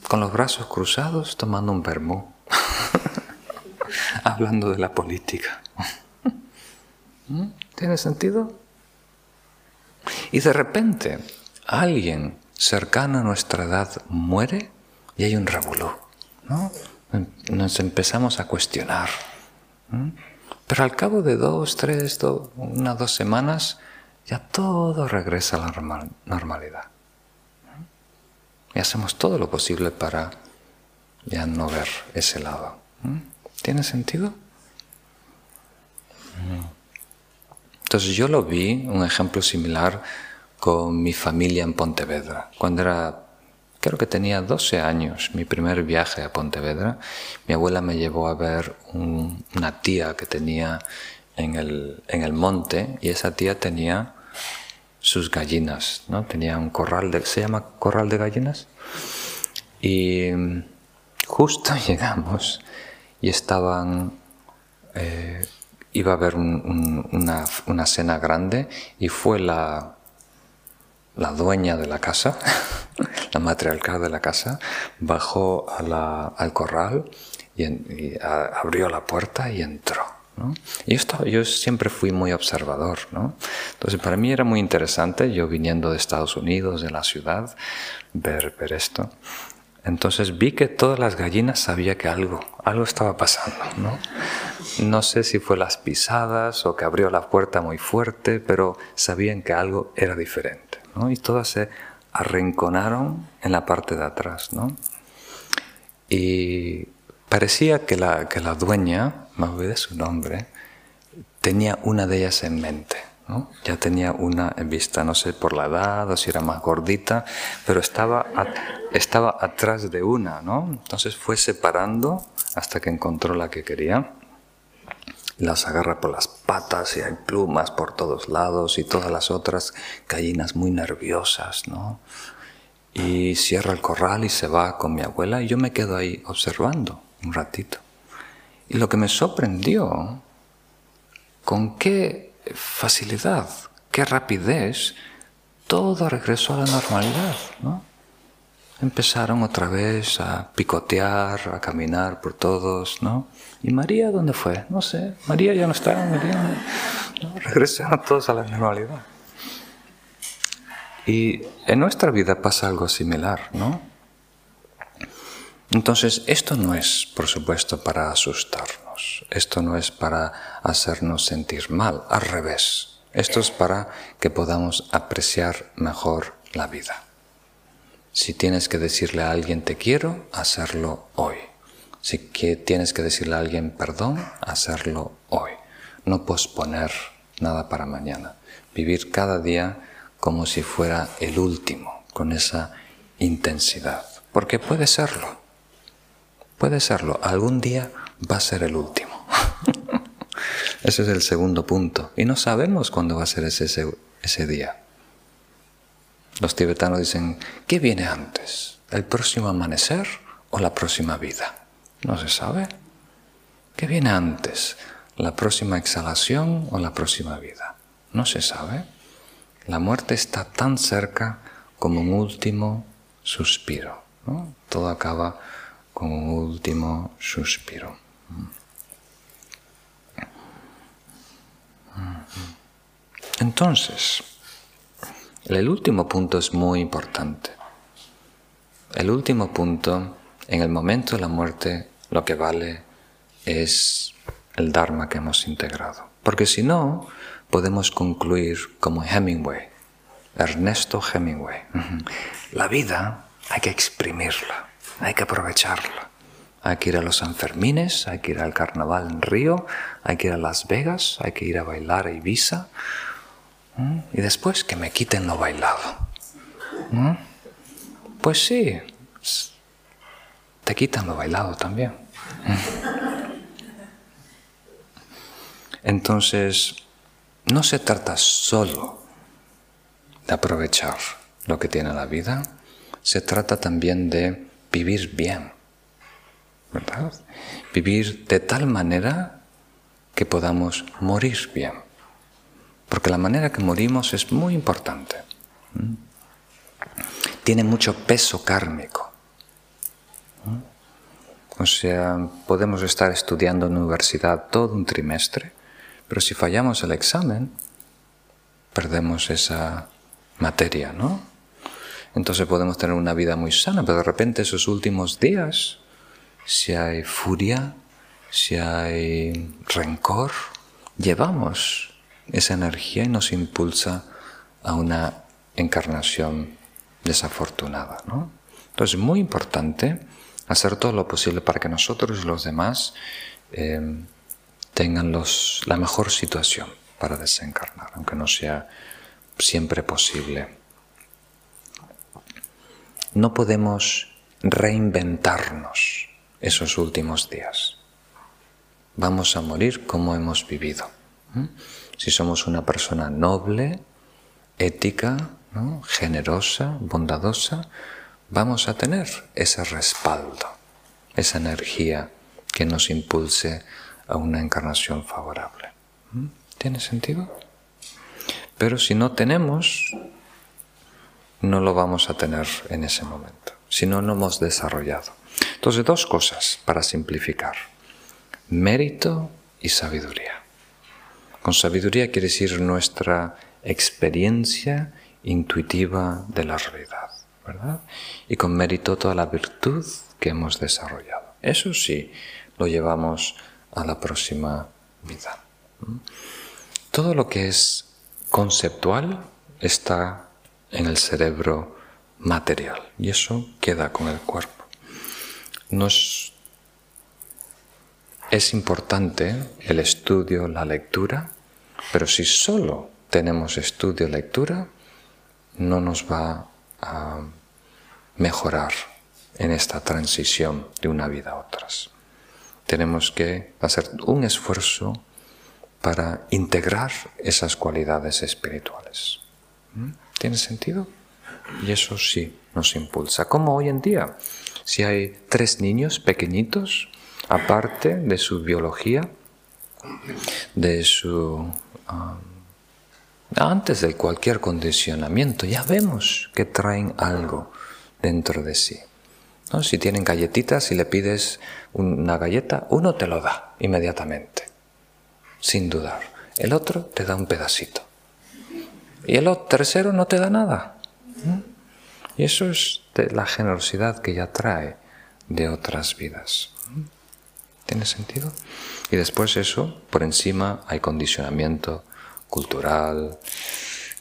con los brazos cruzados, tomando un vermú, hablando de la política. ¿Tiene sentido? Y de repente alguien cercano a nuestra edad muere y hay un revolú. ¿no? Nos empezamos a cuestionar. Pero al cabo de dos, tres, unas dos semanas, ya todo regresa a la normalidad. Y hacemos todo lo posible para ya no ver ese lado. ¿Tiene sentido? Entonces yo lo vi, un ejemplo similar, con mi familia en Pontevedra. Cuando era, creo que tenía 12 años, mi primer viaje a Pontevedra, mi abuela me llevó a ver una tía que tenía en el, en el monte y esa tía tenía sus gallinas, ¿no? Tenía un corral de, ¿se llama corral de gallinas? Y justo llegamos y estaban, eh, iba a haber una, una, cena grande y fue la, la dueña de la casa, la matriarcal de la casa, bajó al corral y, abrió la puerta y entró. Y yo, siempre fui muy observador. Entonces para mí era muy interesante, yo viniendo de Estados Unidos, de la ciudad, ver, ver esto. Entonces vi que todas las gallinas sabían que algo, algo estaba pasando. ¿no? no sé si fue las pisadas o que abrió la puerta muy fuerte, pero sabían que algo era diferente y todas se arrinconaron en la parte de atrás. ¿no? Y parecía que la, que la dueña, me olvidé su nombre, tenía una de ellas en mente. Ya tenía una en vista, no sé por la edad o si era más gordita, pero estaba, estaba atrás de una. Entonces fue separando hasta que encontró la que quería las agarra por las patas y hay plumas por todos lados y todas las otras gallinas muy nerviosas, ¿no? Y cierra el corral y se va con mi abuela y yo me quedo ahí observando un ratito. Y lo que me sorprendió, con qué facilidad, qué rapidez, todo regresó a la normalidad, ¿no? Empezaron otra vez a picotear, a caminar por todos, ¿no? ¿Y María dónde fue? No sé. María ya no está. Regresaron todos a la normalidad. Y en nuestra vida pasa algo similar, ¿no? Entonces, esto no es, por supuesto, para asustarnos, esto no es para hacernos sentir mal, al revés, esto es para que podamos apreciar mejor la vida. Si tienes que decirle a alguien te quiero, hacerlo hoy. Si tienes que decirle a alguien perdón, hacerlo hoy. No posponer nada para mañana. Vivir cada día como si fuera el último, con esa intensidad. Porque puede serlo. Puede serlo. Algún día va a ser el último. ese es el segundo punto. Y no sabemos cuándo va a ser ese, ese día. Los tibetanos dicen, ¿qué viene antes? ¿El próximo amanecer o la próxima vida? No se sabe. ¿Qué viene antes? ¿La próxima exhalación o la próxima vida? No se sabe. La muerte está tan cerca como un último suspiro. Todo acaba con un último suspiro. Entonces, el último punto es muy importante. El último punto, en el momento de la muerte, lo que vale es el Dharma que hemos integrado. Porque si no, podemos concluir como Hemingway, Ernesto Hemingway. La vida hay que exprimirla, hay que aprovecharla. Hay que ir a los Sanfermines, hay que ir al carnaval en Río, hay que ir a Las Vegas, hay que ir a bailar a Ibiza. Y después que me quiten lo bailado. Pues sí, te quitan lo bailado también. Entonces, no se trata solo de aprovechar lo que tiene la vida, se trata también de vivir bien, ¿verdad? Vivir de tal manera que podamos morir bien, porque la manera que morimos es muy importante. Tiene mucho peso kármico. O sea, podemos estar estudiando en la universidad todo un trimestre pero si fallamos el examen, perdemos esa materia, ¿no? Entonces podemos tener una vida muy sana, pero de repente esos últimos días, si hay furia, si hay rencor, llevamos esa energía y nos impulsa a una encarnación desafortunada. ¿no? Entonces es muy importante hacer todo lo posible para que nosotros y los demás eh, tengan los, la mejor situación para desencarnar, aunque no sea siempre posible. No podemos reinventarnos esos últimos días. Vamos a morir como hemos vivido. Si somos una persona noble, ética, generosa, bondadosa, vamos a tener ese respaldo, esa energía que nos impulse a una encarnación favorable. ¿Mm? ¿Tiene sentido? Pero si no tenemos, no lo vamos a tener en ese momento, si no lo hemos desarrollado. Entonces, dos cosas para simplificar. Mérito y sabiduría. Con sabiduría quiere decir nuestra experiencia intuitiva de la realidad, Y con mérito toda la virtud que hemos desarrollado. Eso sí, lo llevamos a la próxima vida. Todo lo que es conceptual está en el cerebro material y eso queda con el cuerpo. Nos es importante el estudio, la lectura, pero si solo tenemos estudio, lectura, no nos va a mejorar en esta transición de una vida a otras tenemos que hacer un esfuerzo para integrar esas cualidades espirituales. ¿Mm? ¿Tiene sentido? Y eso sí nos impulsa. Como hoy en día, si hay tres niños pequeñitos, aparte de su biología, de su... Um, antes de cualquier condicionamiento, ya vemos que traen algo dentro de sí. Si tienen galletitas y le pides una galleta, uno te lo da inmediatamente, sin dudar. El otro te da un pedacito. Y el tercero no te da nada. Y eso es la generosidad que ya trae de otras vidas. ¿Tiene sentido? Y después eso, por encima hay condicionamiento cultural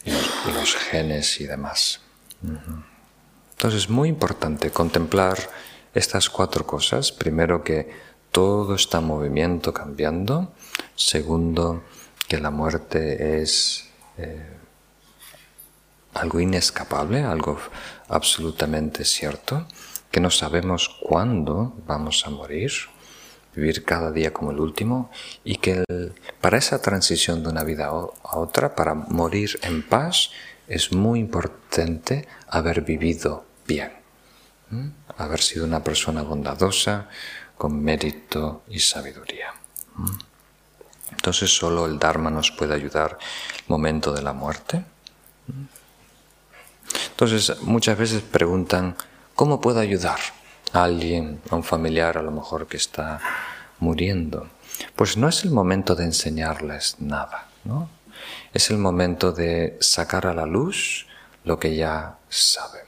y los, genes y demás. Entonces es muy importante contemplar estas cuatro cosas. Primero que todo está en movimiento cambiando. Segundo, que la muerte es eh, algo inescapable, algo absolutamente cierto, que no sabemos cuándo vamos a morir vivir cada día como el último y que para esa transición de una vida a otra, para morir en paz, es muy importante haber vivido bien, haber sido una persona bondadosa, con mérito y sabiduría. Entonces solo el Dharma nos puede ayudar el momento de la muerte. Entonces muchas veces preguntan, ¿cómo puedo ayudar? a alguien, a un familiar a lo mejor que está muriendo. Pues no es el momento de enseñarles nada, ¿no? Es el momento de sacar a la luz lo que ya saben.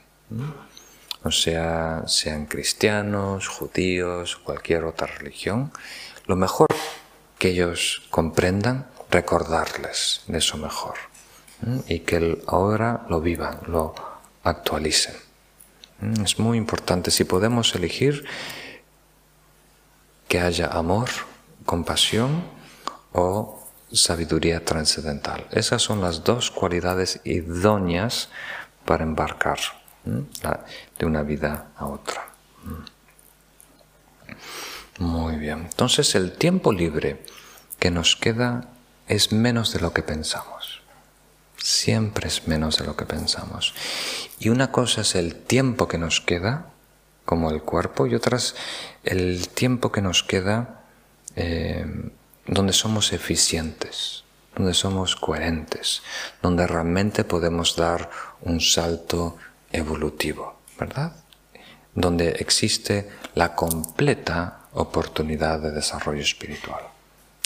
O sea, sean cristianos, judíos, cualquier otra religión, lo mejor que ellos comprendan, recordarles de eso mejor. Y que ahora lo vivan, lo actualicen. Es muy importante. Si podemos elegir, que haya amor, compasión o sabiduría trascendental. Esas son las dos cualidades idóneas para embarcar de una vida a otra. Muy bien. Entonces el tiempo libre que nos queda es menos de lo que pensamos. Siempre es menos de lo que pensamos. Y una cosa es el tiempo que nos queda como el cuerpo y otras el tiempo que nos queda eh, donde somos eficientes, donde somos coherentes, donde realmente podemos dar un salto evolutivo, ¿verdad? Donde existe la completa oportunidad de desarrollo espiritual.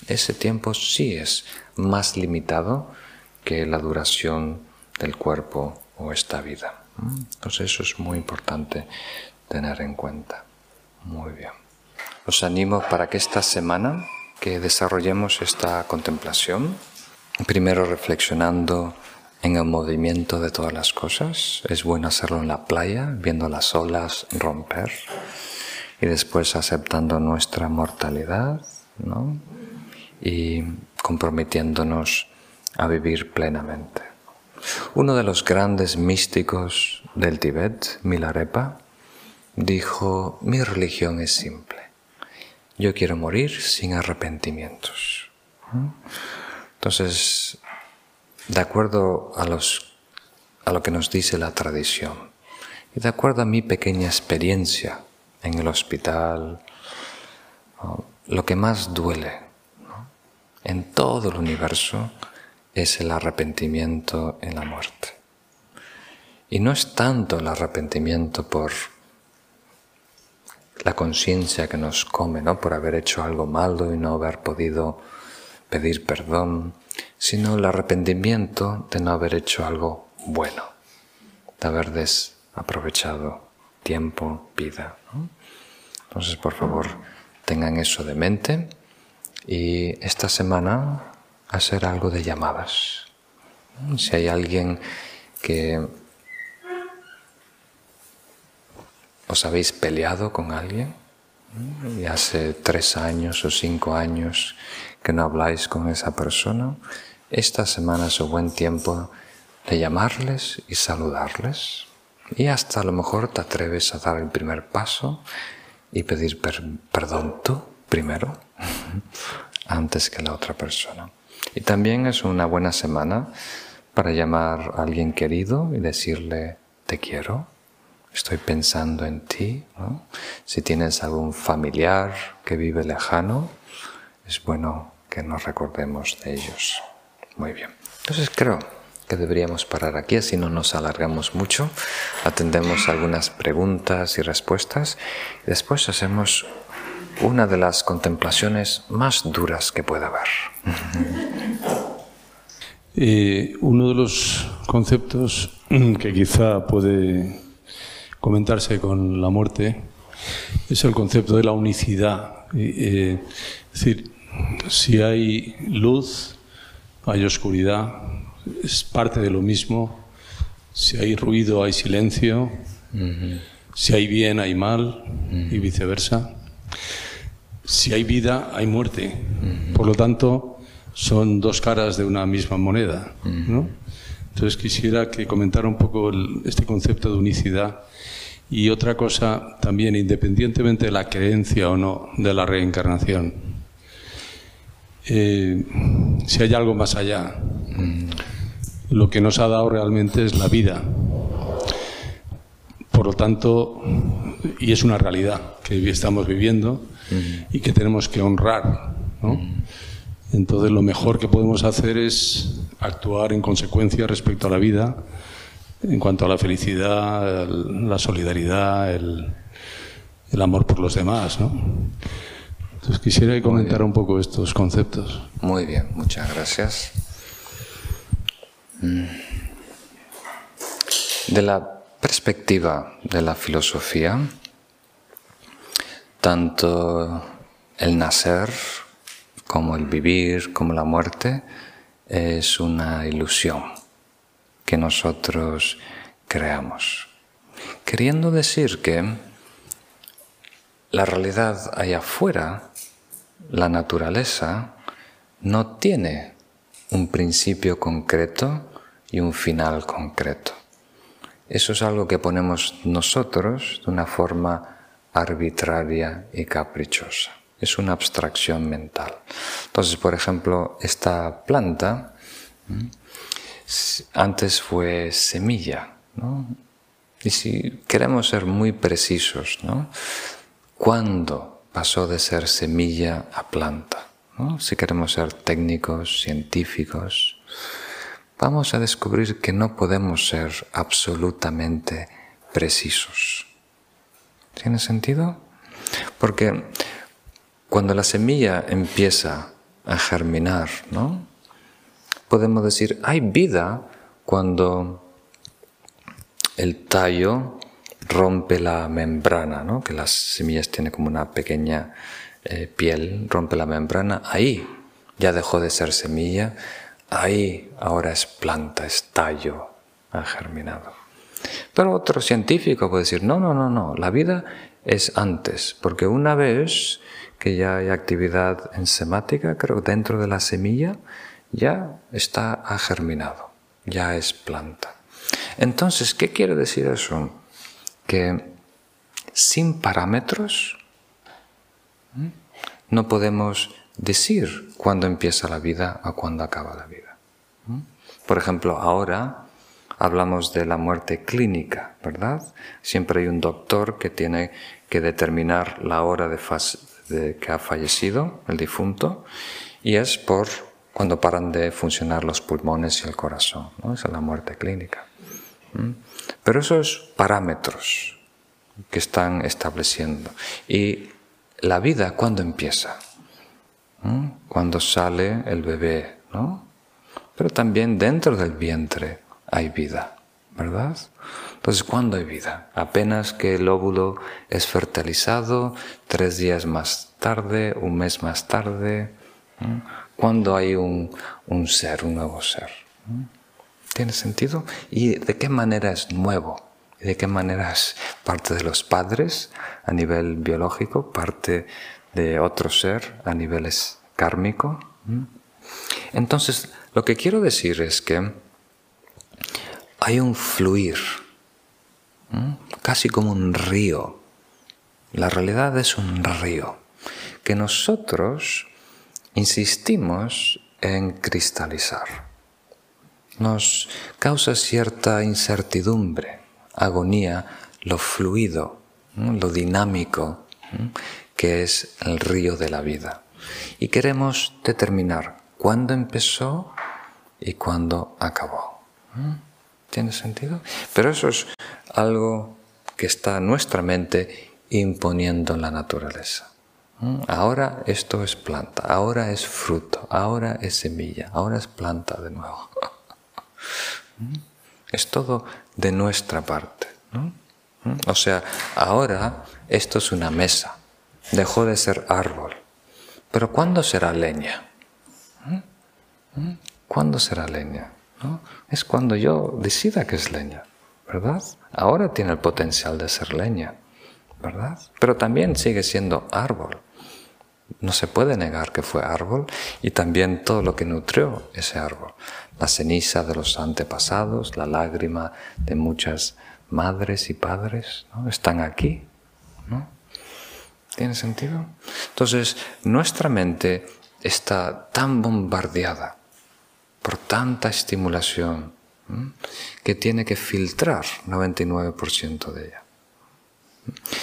Ese tiempo sí es más limitado que la duración del cuerpo o esta vida. Entonces eso es muy importante tener en cuenta. Muy bien. Os animo para que esta semana que desarrollemos esta contemplación, primero reflexionando en el movimiento de todas las cosas. Es bueno hacerlo en la playa, viendo las olas romper y después aceptando nuestra mortalidad ¿no? y comprometiéndonos a vivir plenamente. Uno de los grandes místicos del Tíbet, Milarepa, dijo, mi religión es simple. Yo quiero morir sin arrepentimientos. Entonces, de acuerdo a, los, a lo que nos dice la tradición y de acuerdo a mi pequeña experiencia en el hospital, lo que más duele en todo el universo es el arrepentimiento en la muerte. Y no es tanto el arrepentimiento por la conciencia que nos come, ¿no? Por haber hecho algo malo y no haber podido pedir perdón, sino el arrepentimiento de no haber hecho algo bueno, de haber desaprovechado tiempo, vida. Entonces, por favor, tengan eso de mente y esta semana hacer algo de llamadas. Si hay alguien que ¿Os habéis peleado con alguien? Y hace tres años o cinco años que no habláis con esa persona. Esta semana es un buen tiempo de llamarles y saludarles. Y hasta a lo mejor te atreves a dar el primer paso y pedir perdón tú primero, antes que la otra persona. Y también es una buena semana para llamar a alguien querido y decirle te quiero estoy pensando en ti. Si tienes algún familiar que vive lejano, es bueno que nos recordemos de ellos. Muy bien. Entonces creo que deberíamos parar aquí, así no nos alargamos mucho. Atendemos algunas preguntas y respuestas y después hacemos una de las contemplaciones más duras que pueda haber. Uno de los conceptos que quizá puede comentarse con la muerte es el concepto de la unicidad. Eh, es decir, si hay luz, hay oscuridad, es parte de lo mismo. Si hay ruido, hay silencio. Si hay bien, hay mal y viceversa. Si hay vida, hay muerte. Por lo tanto, son dos caras de una misma moneda. Entonces quisiera que comentara un poco este concepto de unicidad y otra cosa también, independientemente de la creencia o no de la reencarnación. Eh, si hay algo más allá, lo que nos ha dado realmente es la vida. Por lo tanto, y es una realidad que estamos viviendo y que tenemos que honrar. Entonces, lo mejor que podemos hacer es actuar en consecuencia respecto a la vida, en cuanto a la felicidad, la solidaridad, el, amor por los demás. Entonces, quisiera comentar un poco estos conceptos. Muy bien, muchas gracias. Mm. De la perspectiva de la filosofía, tanto el nacer como el vivir, como la muerte, es una ilusión que nosotros creamos. Queriendo decir que la realidad allá afuera, la naturaleza, no tiene un principio concreto y un final concreto. Eso es algo que ponemos nosotros de una forma arbitraria y caprichosa es una abstracción mental. Entonces, por ejemplo, esta planta antes fue semilla. Y si queremos ser muy precisos, ¿no? ¿Cuándo pasó de ser semilla a planta? Si queremos ser técnicos, científicos, vamos a descubrir que no podemos ser absolutamente precisos. ¿Tiene sentido? Porque cuando la semilla empieza a germinar, ¿no? Podemos decir, hay vida cuando el tallo rompe la membrana, ¿no? que las semillas tienen como una pequeña eh, piel, rompe la membrana, ahí ya dejó de ser semilla, ahí ahora es planta, es tallo, ha germinado. Pero otro científico puede decir, no, no, no, no, la vida es antes, porque una vez que ya hay actividad enzimática, creo dentro de la semilla ya está ha germinado, ya es planta. Entonces, ¿qué quiere decir eso? Que sin parámetros no podemos decir cuándo empieza la vida o cuándo acaba la vida. Por ejemplo, ahora hablamos de la muerte clínica, ¿verdad? Siempre hay un doctor que tiene que determinar la hora de, que ha fallecido el difunto y es por cuando paran de funcionar los pulmones y el corazón. ¿no? Esa es la muerte clínica. Pero esos parámetros que están estableciendo. Y la vida, ¿cuándo empieza? Cuando sale el bebé, ¿no? Pero también dentro del vientre hay vida, ¿verdad? Entonces, ¿cuándo hay vida? Apenas que el óvulo es fertilizado, tres días más tarde, un mes más tarde. ¿Cuándo hay un, ser, un nuevo ser? ¿Tiene sentido? ¿Y de qué manera es nuevo? ¿De qué manera es parte de los padres a nivel biológico, parte de otro ser a nivel kármico? Entonces, lo que quiero decir es que hay un fluir casi como un río. La realidad es un río que nosotros insistimos en cristalizar. Nos causa cierta incertidumbre, agonía, lo fluido, lo dinámico que es el río de la vida. Y queremos determinar cuándo empezó y cuándo acabó. ¿Tiene sentido? Pero eso es algo que está nuestra mente imponiendo en la naturaleza. ¿Mm? Ahora esto es planta, ahora es fruto, ahora es semilla, ahora es planta de nuevo. ¿Mm? Es todo de nuestra parte. ¿Mm? O sea, ahora esto es una mesa, dejó de ser árbol. Pero ¿cuándo será leña? ¿Cuándo será leña? Es cuando yo decida que es leña, ¿verdad? Ahora tiene el potencial de ser leña, ¿verdad? Pero también sigue siendo árbol. No se puede negar que fue árbol y también todo lo que nutrió ese árbol. La ceniza de los antepasados, la lágrima de muchas madres y padres, ¿no? están aquí. ¿no? ¿Tiene sentido? Entonces, nuestra mente está tan bombardeada por tanta estimulación que tiene que filtrar 99% de ella.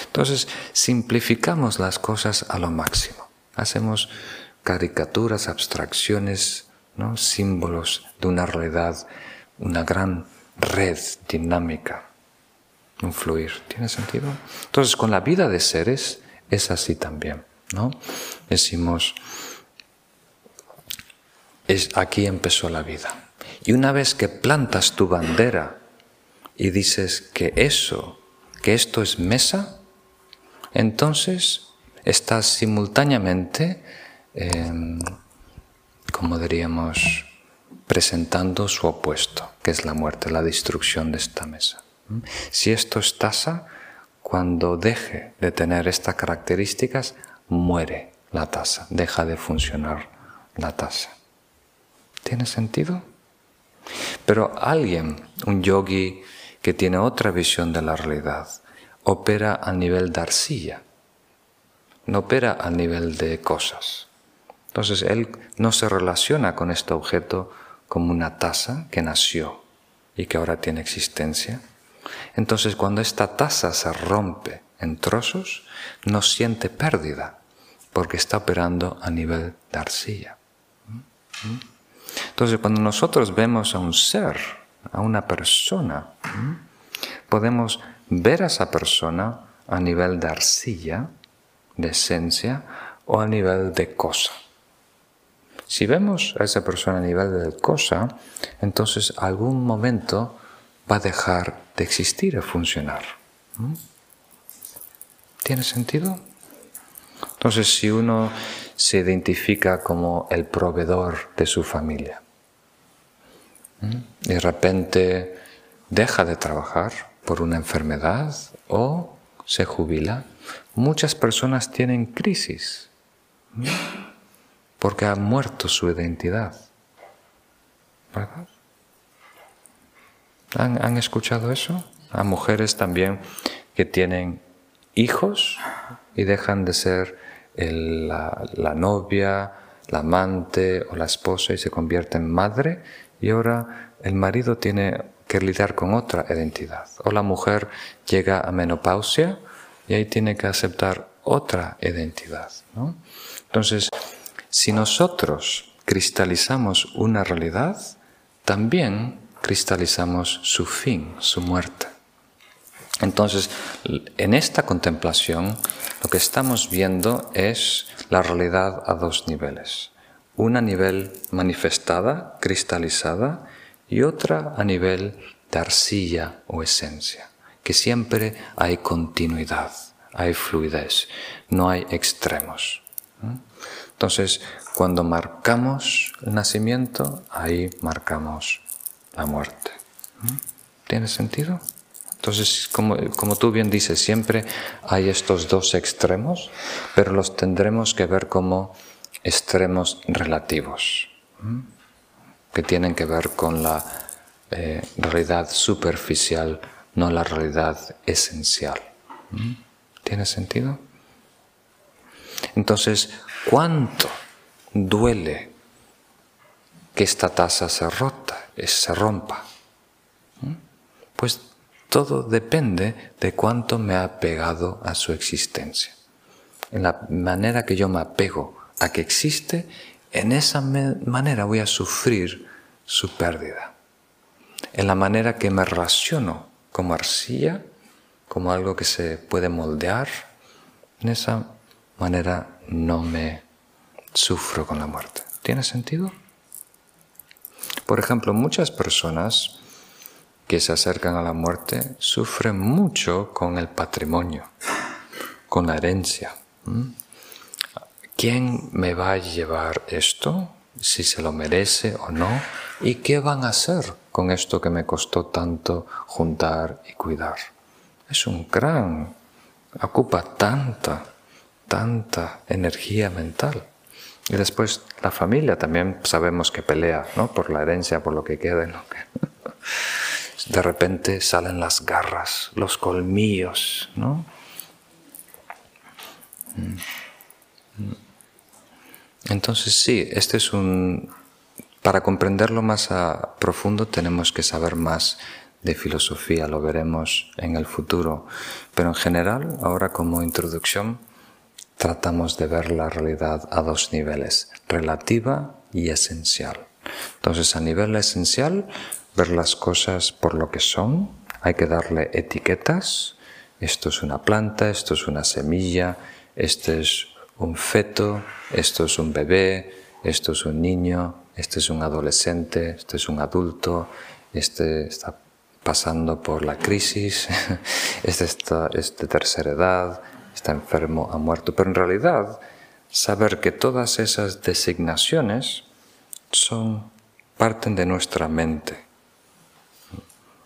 Entonces, simplificamos las cosas a lo máximo. Hacemos caricaturas, abstracciones, ¿no? símbolos de una realidad, una gran red dinámica, un fluir. ¿Tiene sentido? Entonces, con la vida de seres es así también. ¿no? Decimos, es, aquí empezó la vida. Y una vez que plantas tu bandera y dices que eso, que esto es mesa, entonces estás simultáneamente, em, como diríamos, presentando su opuesto, que es la muerte, la destrucción de esta mesa. Si esto es tasa, cuando deje de tener estas características, muere la tasa, deja de funcionar la tasa. ¿Tiene sentido? Pero alguien, un yogi que tiene otra visión de la realidad, opera a nivel de arcilla, no opera a nivel de cosas. Entonces él no se relaciona con este objeto como una taza que nació y que ahora tiene existencia. Entonces cuando esta taza se rompe en trozos, no siente pérdida porque está operando a nivel de arcilla. Entonces cuando nosotros vemos a un ser, a una persona, podemos ver a esa persona a nivel de arcilla, de esencia, o a nivel de cosa. Si vemos a esa persona a nivel de cosa, entonces algún momento va a dejar de existir y funcionar. ¿Tiene sentido? Entonces, si uno se identifica como el proveedor de su familia, y de repente deja de trabajar por una enfermedad o se jubila, muchas personas tienen crisis porque ha muerto su identidad. ¿Verdad? ¿Han, escuchado eso? A mujeres también que tienen hijos y dejan de ser la, la, novia, la amante o la esposa y se convierte en madre y ahora el marido tiene que lidiar con otra identidad. O la mujer llega a menopausia y ahí tiene que aceptar otra identidad. ¿no? Entonces, si nosotros cristalizamos una realidad, también cristalizamos su fin, su muerte. Entonces, en esta contemplación, lo que estamos viendo es la realidad a dos niveles. Una a nivel manifestada, cristalizada, y otra a nivel de arcilla o esencia, que siempre hay continuidad, hay fluidez, no hay extremos. Entonces, cuando marcamos el nacimiento, ahí marcamos la muerte. ¿Tiene sentido? Entonces, como, tú bien dices, siempre hay estos dos extremos, pero los tendremos que ver como extremos relativos, que tienen que ver con la eh, realidad superficial, no la realidad esencial. ¿Tiene sentido? Entonces, ¿cuánto duele que esta taza se rota, se rompa? ¿Mm? Pues todo depende de cuánto me ha pegado a su existencia. En la manera que yo me apego a que existe, en esa manera voy a sufrir su pérdida. En la manera que me relaciono como arcilla, como algo que se puede moldear, en esa manera no me sufro con la muerte. ¿Tiene sentido? Por ejemplo, muchas personas que se acercan a la muerte sufren mucho con el patrimonio, con la herencia. ¿Quién me va a llevar esto? Si se lo merece o no. ¿Y qué van a hacer con esto que me costó tanto juntar y cuidar? Es un gran, ocupa tanta, tanta energía mental. Y después la familia también sabemos que pelea, ¿no? Por la herencia, por lo que quede, ¿no? De repente salen las garras, los colmillos, ¿no? Entonces sí, este es un... Para comprenderlo más profundo tenemos que saber más de filosofía, lo veremos en el futuro. Pero en general, ahora como introducción, tratamos de ver la realidad a dos niveles, relativa y esencial. Entonces, a nivel esencial, ver las cosas por lo que son, hay que darle etiquetas. Esto es una planta, esto es una semilla, este es un feto, esto es un bebé, esto es un niño, este es un adolescente, este es un adulto, este está pasando por la crisis, este está es de tercera edad, está enfermo, ha muerto. Pero en realidad, saber que todas esas designaciones son, parten de nuestra mente.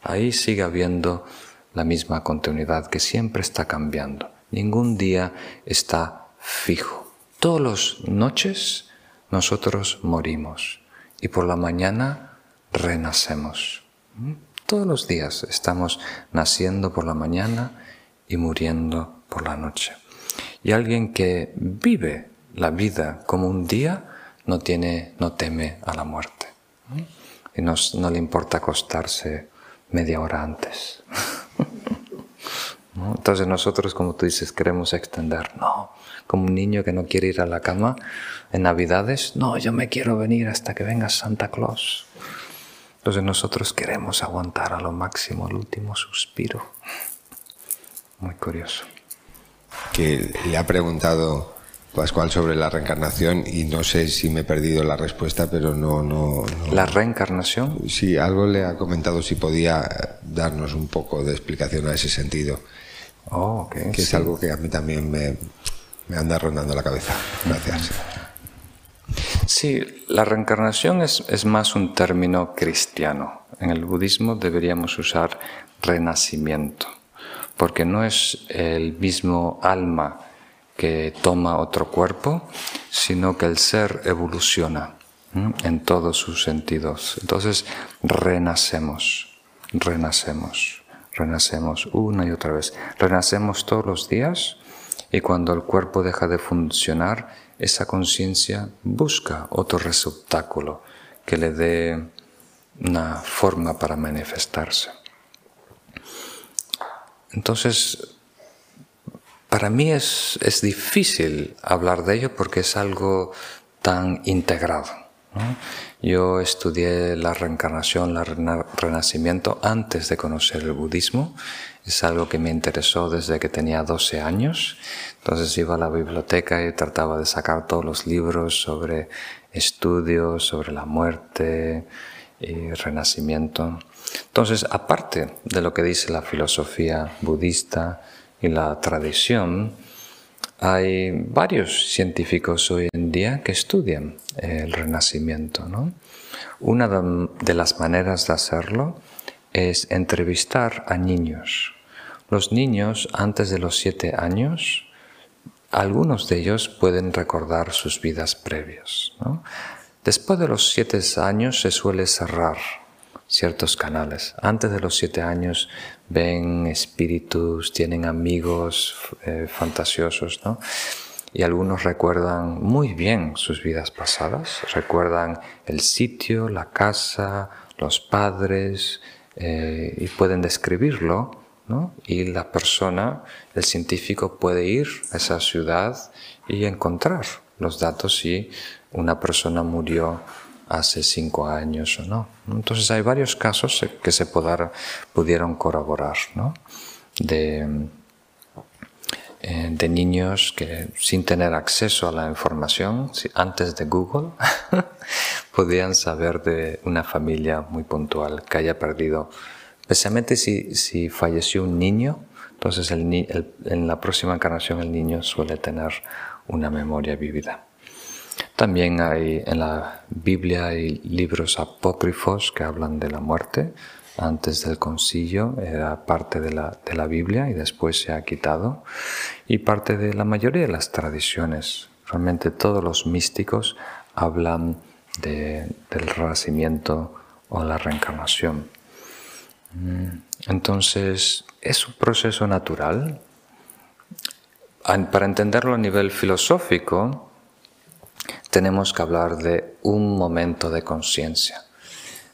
Ahí sigue habiendo la misma continuidad que siempre está cambiando. Ningún día está fijo. Todas las noches nosotros morimos y por la mañana renacemos. ¿Mm? Todos los días estamos naciendo por la mañana y muriendo por la noche. Y alguien que vive la vida como un día no, tiene, no teme a la muerte. Y no, no le importa acostarse media hora antes. Entonces nosotros, como tú dices, queremos extender. No, como un niño que no quiere ir a la cama en Navidades. No, yo me quiero venir hasta que venga Santa Claus. Entonces nosotros queremos aguantar a lo máximo el último suspiro. Muy curioso que le ha preguntado Pascual sobre la reencarnación y no sé si me he perdido la respuesta, pero no, no, ¿La reencarnación? Sí, algo le ha comentado si podía darnos un poco de explicación a ese sentido. Oh, okay, que es algo que a mí también me, me anda rondando la cabeza. Gracias. Sí, la reencarnación es, es más un término cristiano. En el budismo deberíamos usar renacimiento porque no es el mismo alma que toma otro cuerpo, sino que el ser evoluciona en todos sus sentidos. Entonces renacemos, renacemos, renacemos una y otra vez. Renacemos todos los días y cuando el cuerpo deja de funcionar, esa conciencia busca otro receptáculo que le dé una forma para manifestarse. Entonces, para mí es, difícil hablar de ello porque es algo tan integrado. Yo estudié la reencarnación, el renacimiento antes de conocer el budismo. Es algo que me interesó desde que tenía 12 años. Entonces iba a la biblioteca y trataba de sacar todos los libros sobre estudios, sobre la muerte y renacimiento. Entonces, aparte de lo que dice la filosofía budista y la tradición, hay varios científicos hoy en día que estudian el renacimiento. Una de las maneras de hacerlo es entrevistar a niños. Los niños antes de los siete años, algunos de ellos pueden recordar sus vidas previas. Después de los siete años se suele cerrar ciertos canales. Antes de los siete años ven espíritus, tienen amigos eh, fantasiosos, ¿no? Y algunos recuerdan muy bien sus vidas pasadas, recuerdan el sitio, la casa, los padres, eh, y pueden describirlo, ¿no? Y la persona, el científico puede ir a esa ciudad y encontrar los datos si una persona murió hace cinco años o no. Entonces hay varios casos que se pudieron corroborar ¿no? de, eh, de niños que sin tener acceso a la información, antes de Google, podían saber de una familia muy puntual que haya perdido Especialmente si, si falleció un niño, entonces en la próxima encarnación el niño suele tener una memoria vivida. También hay en la Biblia hay libros apócrifos que hablan de la muerte. Antes del concilio era parte de la, de la Biblia y después se ha quitado. Y parte de la mayoría de las tradiciones. Realmente todos los místicos hablan del renacimiento o la reencarnación. Mm, entonces, es un proceso natural. Para entenderlo a nivel filosófico, tenemos que hablar de un momento de conciencia.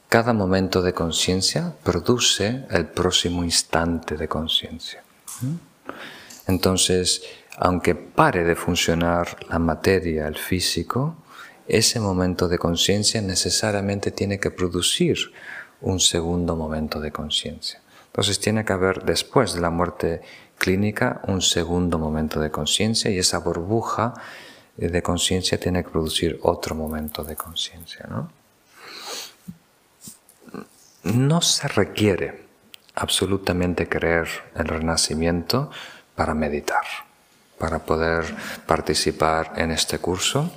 Cada momento de conciencia produce el próximo instante de conciencia. Entonces, aunque pare de funcionar la materia, el físico, ese momento de conciencia necesariamente tiene que producir un segundo momento de conciencia. Entonces tiene que haber después de la muerte clínica un segundo momento de conciencia y esa burbuja de conciencia tiene que producir otro momento de conciencia. ¿no? no se requiere absolutamente creer el renacimiento para meditar, para poder participar en este curso,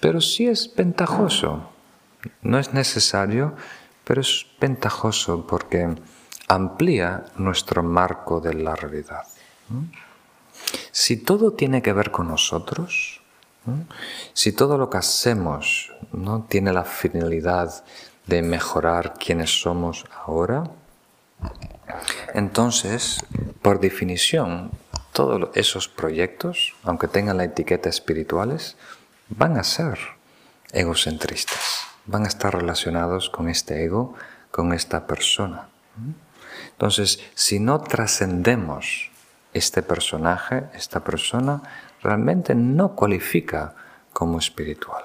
pero sí es ventajoso. No es necesario, pero es ventajoso porque amplía nuestro marco de la realidad. Si todo tiene que ver con nosotros, si todo lo que hacemos no tiene la finalidad de mejorar quienes somos ahora, entonces, por definición, todos esos proyectos, aunque tengan la etiqueta espirituales, van a ser egocentristas, van a estar relacionados con este ego, con esta persona. Entonces, si no trascendemos este personaje, esta persona, realmente no cualifica como espiritual.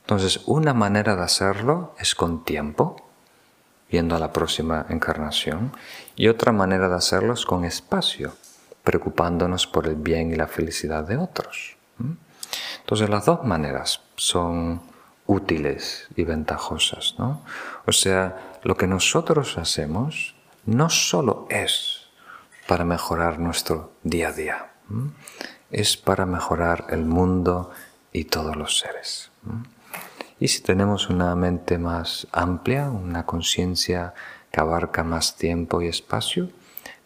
Entonces, una manera de hacerlo es con tiempo, viendo a la próxima encarnación, y otra manera de hacerlo es con espacio, preocupándonos por el bien y la felicidad de otros. Entonces, las dos maneras son útiles y ventajosas. ¿no? O sea, lo que nosotros hacemos no solo es para mejorar nuestro día a día, es para mejorar el mundo y todos los seres. Y si tenemos una mente más amplia, una conciencia que abarca más tiempo y espacio,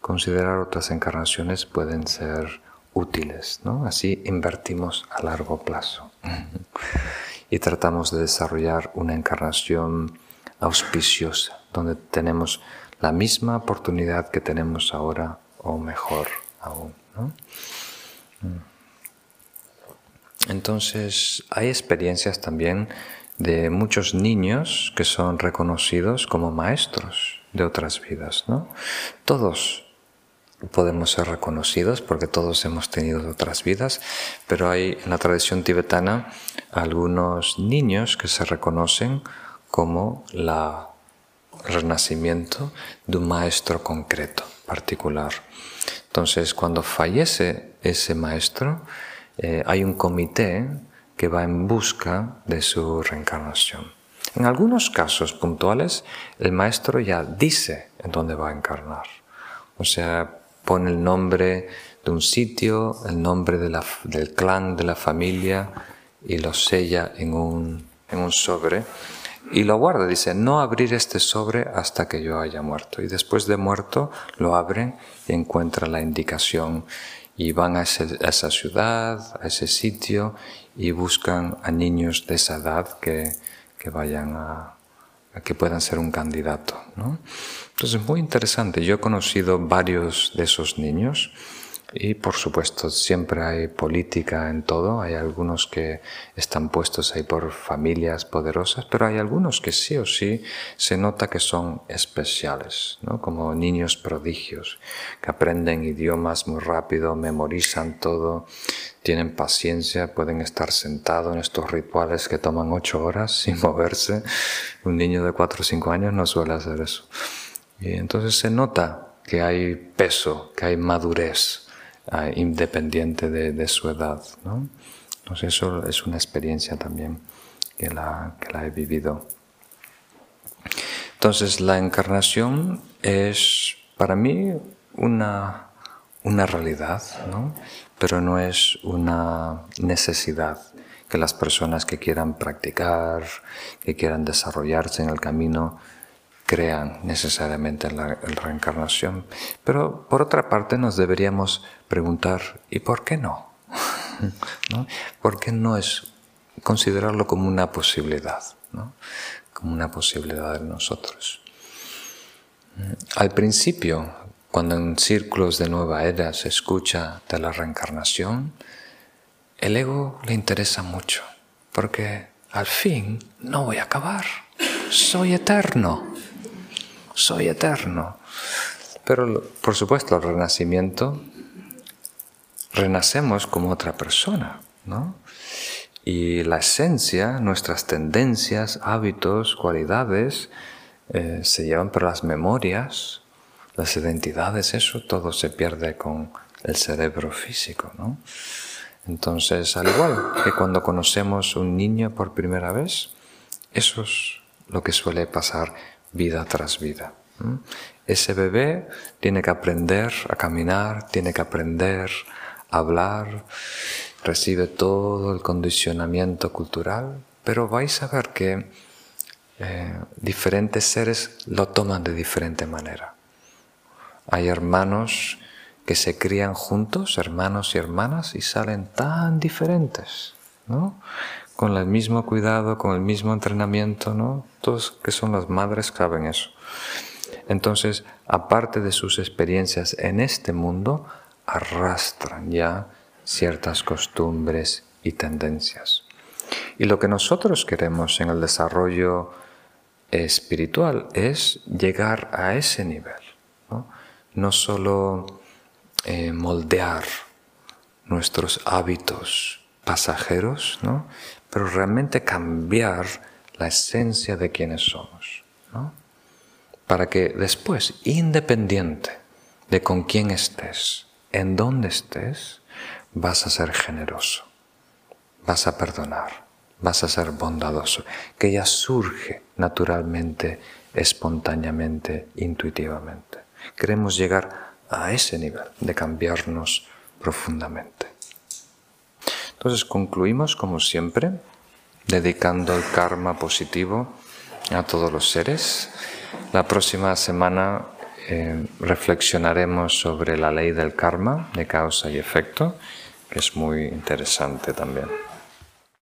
considerar otras encarnaciones pueden ser útiles. ¿no? Así invertimos a largo plazo y tratamos de desarrollar una encarnación auspiciosa, donde tenemos la misma oportunidad que tenemos ahora o mejor aún. Entonces, hay experiencias también de muchos niños que son reconocidos como maestros de otras vidas. ¿no? Todos podemos ser reconocidos porque todos hemos tenido otras vidas, pero hay en la tradición tibetana algunos niños que se reconocen como la renacimiento de un maestro concreto, particular. Entonces, cuando fallece ese maestro, eh, hay un comité que va en busca de su reencarnación. En algunos casos puntuales, el maestro ya dice en dónde va a encarnar. O sea, pone el nombre de un sitio, el nombre del clan, de la familia, y lo sella en un, en un sobre y lo guarda. Dice, no abrir este sobre hasta que yo haya muerto. Y después de muerto lo abren y encuentran la indicación y van a, esa ciudad, a ese sitio y buscan a niños de esa edad que, que vayan a, que puedan ser un candidato. ¿no? Entonces, muy interesante. Yo he conocido varios de esos niños y por supuesto, siempre hay política en todo. Hay algunos que están puestos ahí por familias poderosas, pero hay algunos que sí o sí se nota que son especiales, ¿no? como niños prodigios, que aprenden idiomas muy rápido, memorizan todo, tienen paciencia, pueden estar sentados en estos rituales que toman ocho horas sin moverse. Un niño de cuatro o cinco años no suele hacer eso. Y entonces se nota que hay peso, que hay madurez independiente de, su edad. ¿no? Entonces eso es una experiencia también que la, que la he vivido. Entonces la encarnación es para mí una, una realidad, ¿no? pero no es una necesidad que las personas que quieran practicar, que quieran desarrollarse en el camino, crean necesariamente en la, reencarnación. Pero por otra parte nos deberíamos preguntar, ¿y por qué no? ¿No? ¿Por qué no es considerarlo como una posibilidad? Como una posibilidad de nosotros. Al principio, cuando en círculos de nueva era se escucha de la reencarnación, el ego le interesa mucho, porque al fin no voy a acabar, soy eterno, soy eterno. Pero por supuesto el renacimiento, renacemos como otra persona, ¿no? Y la esencia, nuestras tendencias, hábitos, cualidades, eh, se llevan por las memorias, las identidades, eso todo se pierde con el cerebro físico, ¿no? Entonces, al igual que cuando conocemos un niño por primera vez, eso es lo que suele pasar vida tras vida. Ese bebé tiene que aprender a caminar, tiene que aprender a hablar, recibe todo el condicionamiento cultural, pero vais a ver que eh, diferentes seres lo toman de diferente manera. Hay hermanos que se crían juntos, hermanos y hermanas, y salen tan diferentes, ¿no? Con el mismo cuidado, con el mismo entrenamiento, ¿no? Todos que son las madres saben eso. Entonces, aparte de sus experiencias en este mundo, arrastran ya ciertas costumbres y tendencias. Y lo que nosotros queremos en el desarrollo espiritual es llegar a ese nivel no solo eh, moldear nuestros hábitos pasajeros, ¿no? Pero realmente cambiar la esencia de quienes somos. ¿no? Para que después, independiente de con quién estés, en dónde estés, vas a ser generoso, vas a perdonar, vas a ser bondadoso, que ya surge naturalmente, espontáneamente, intuitivamente. Queremos llegar a ese nivel de cambiarnos profundamente. Entonces concluimos como siempre dedicando el karma positivo a todos los seres. La próxima semana eh, reflexionaremos sobre la ley del karma de causa y efecto, que es muy interesante también.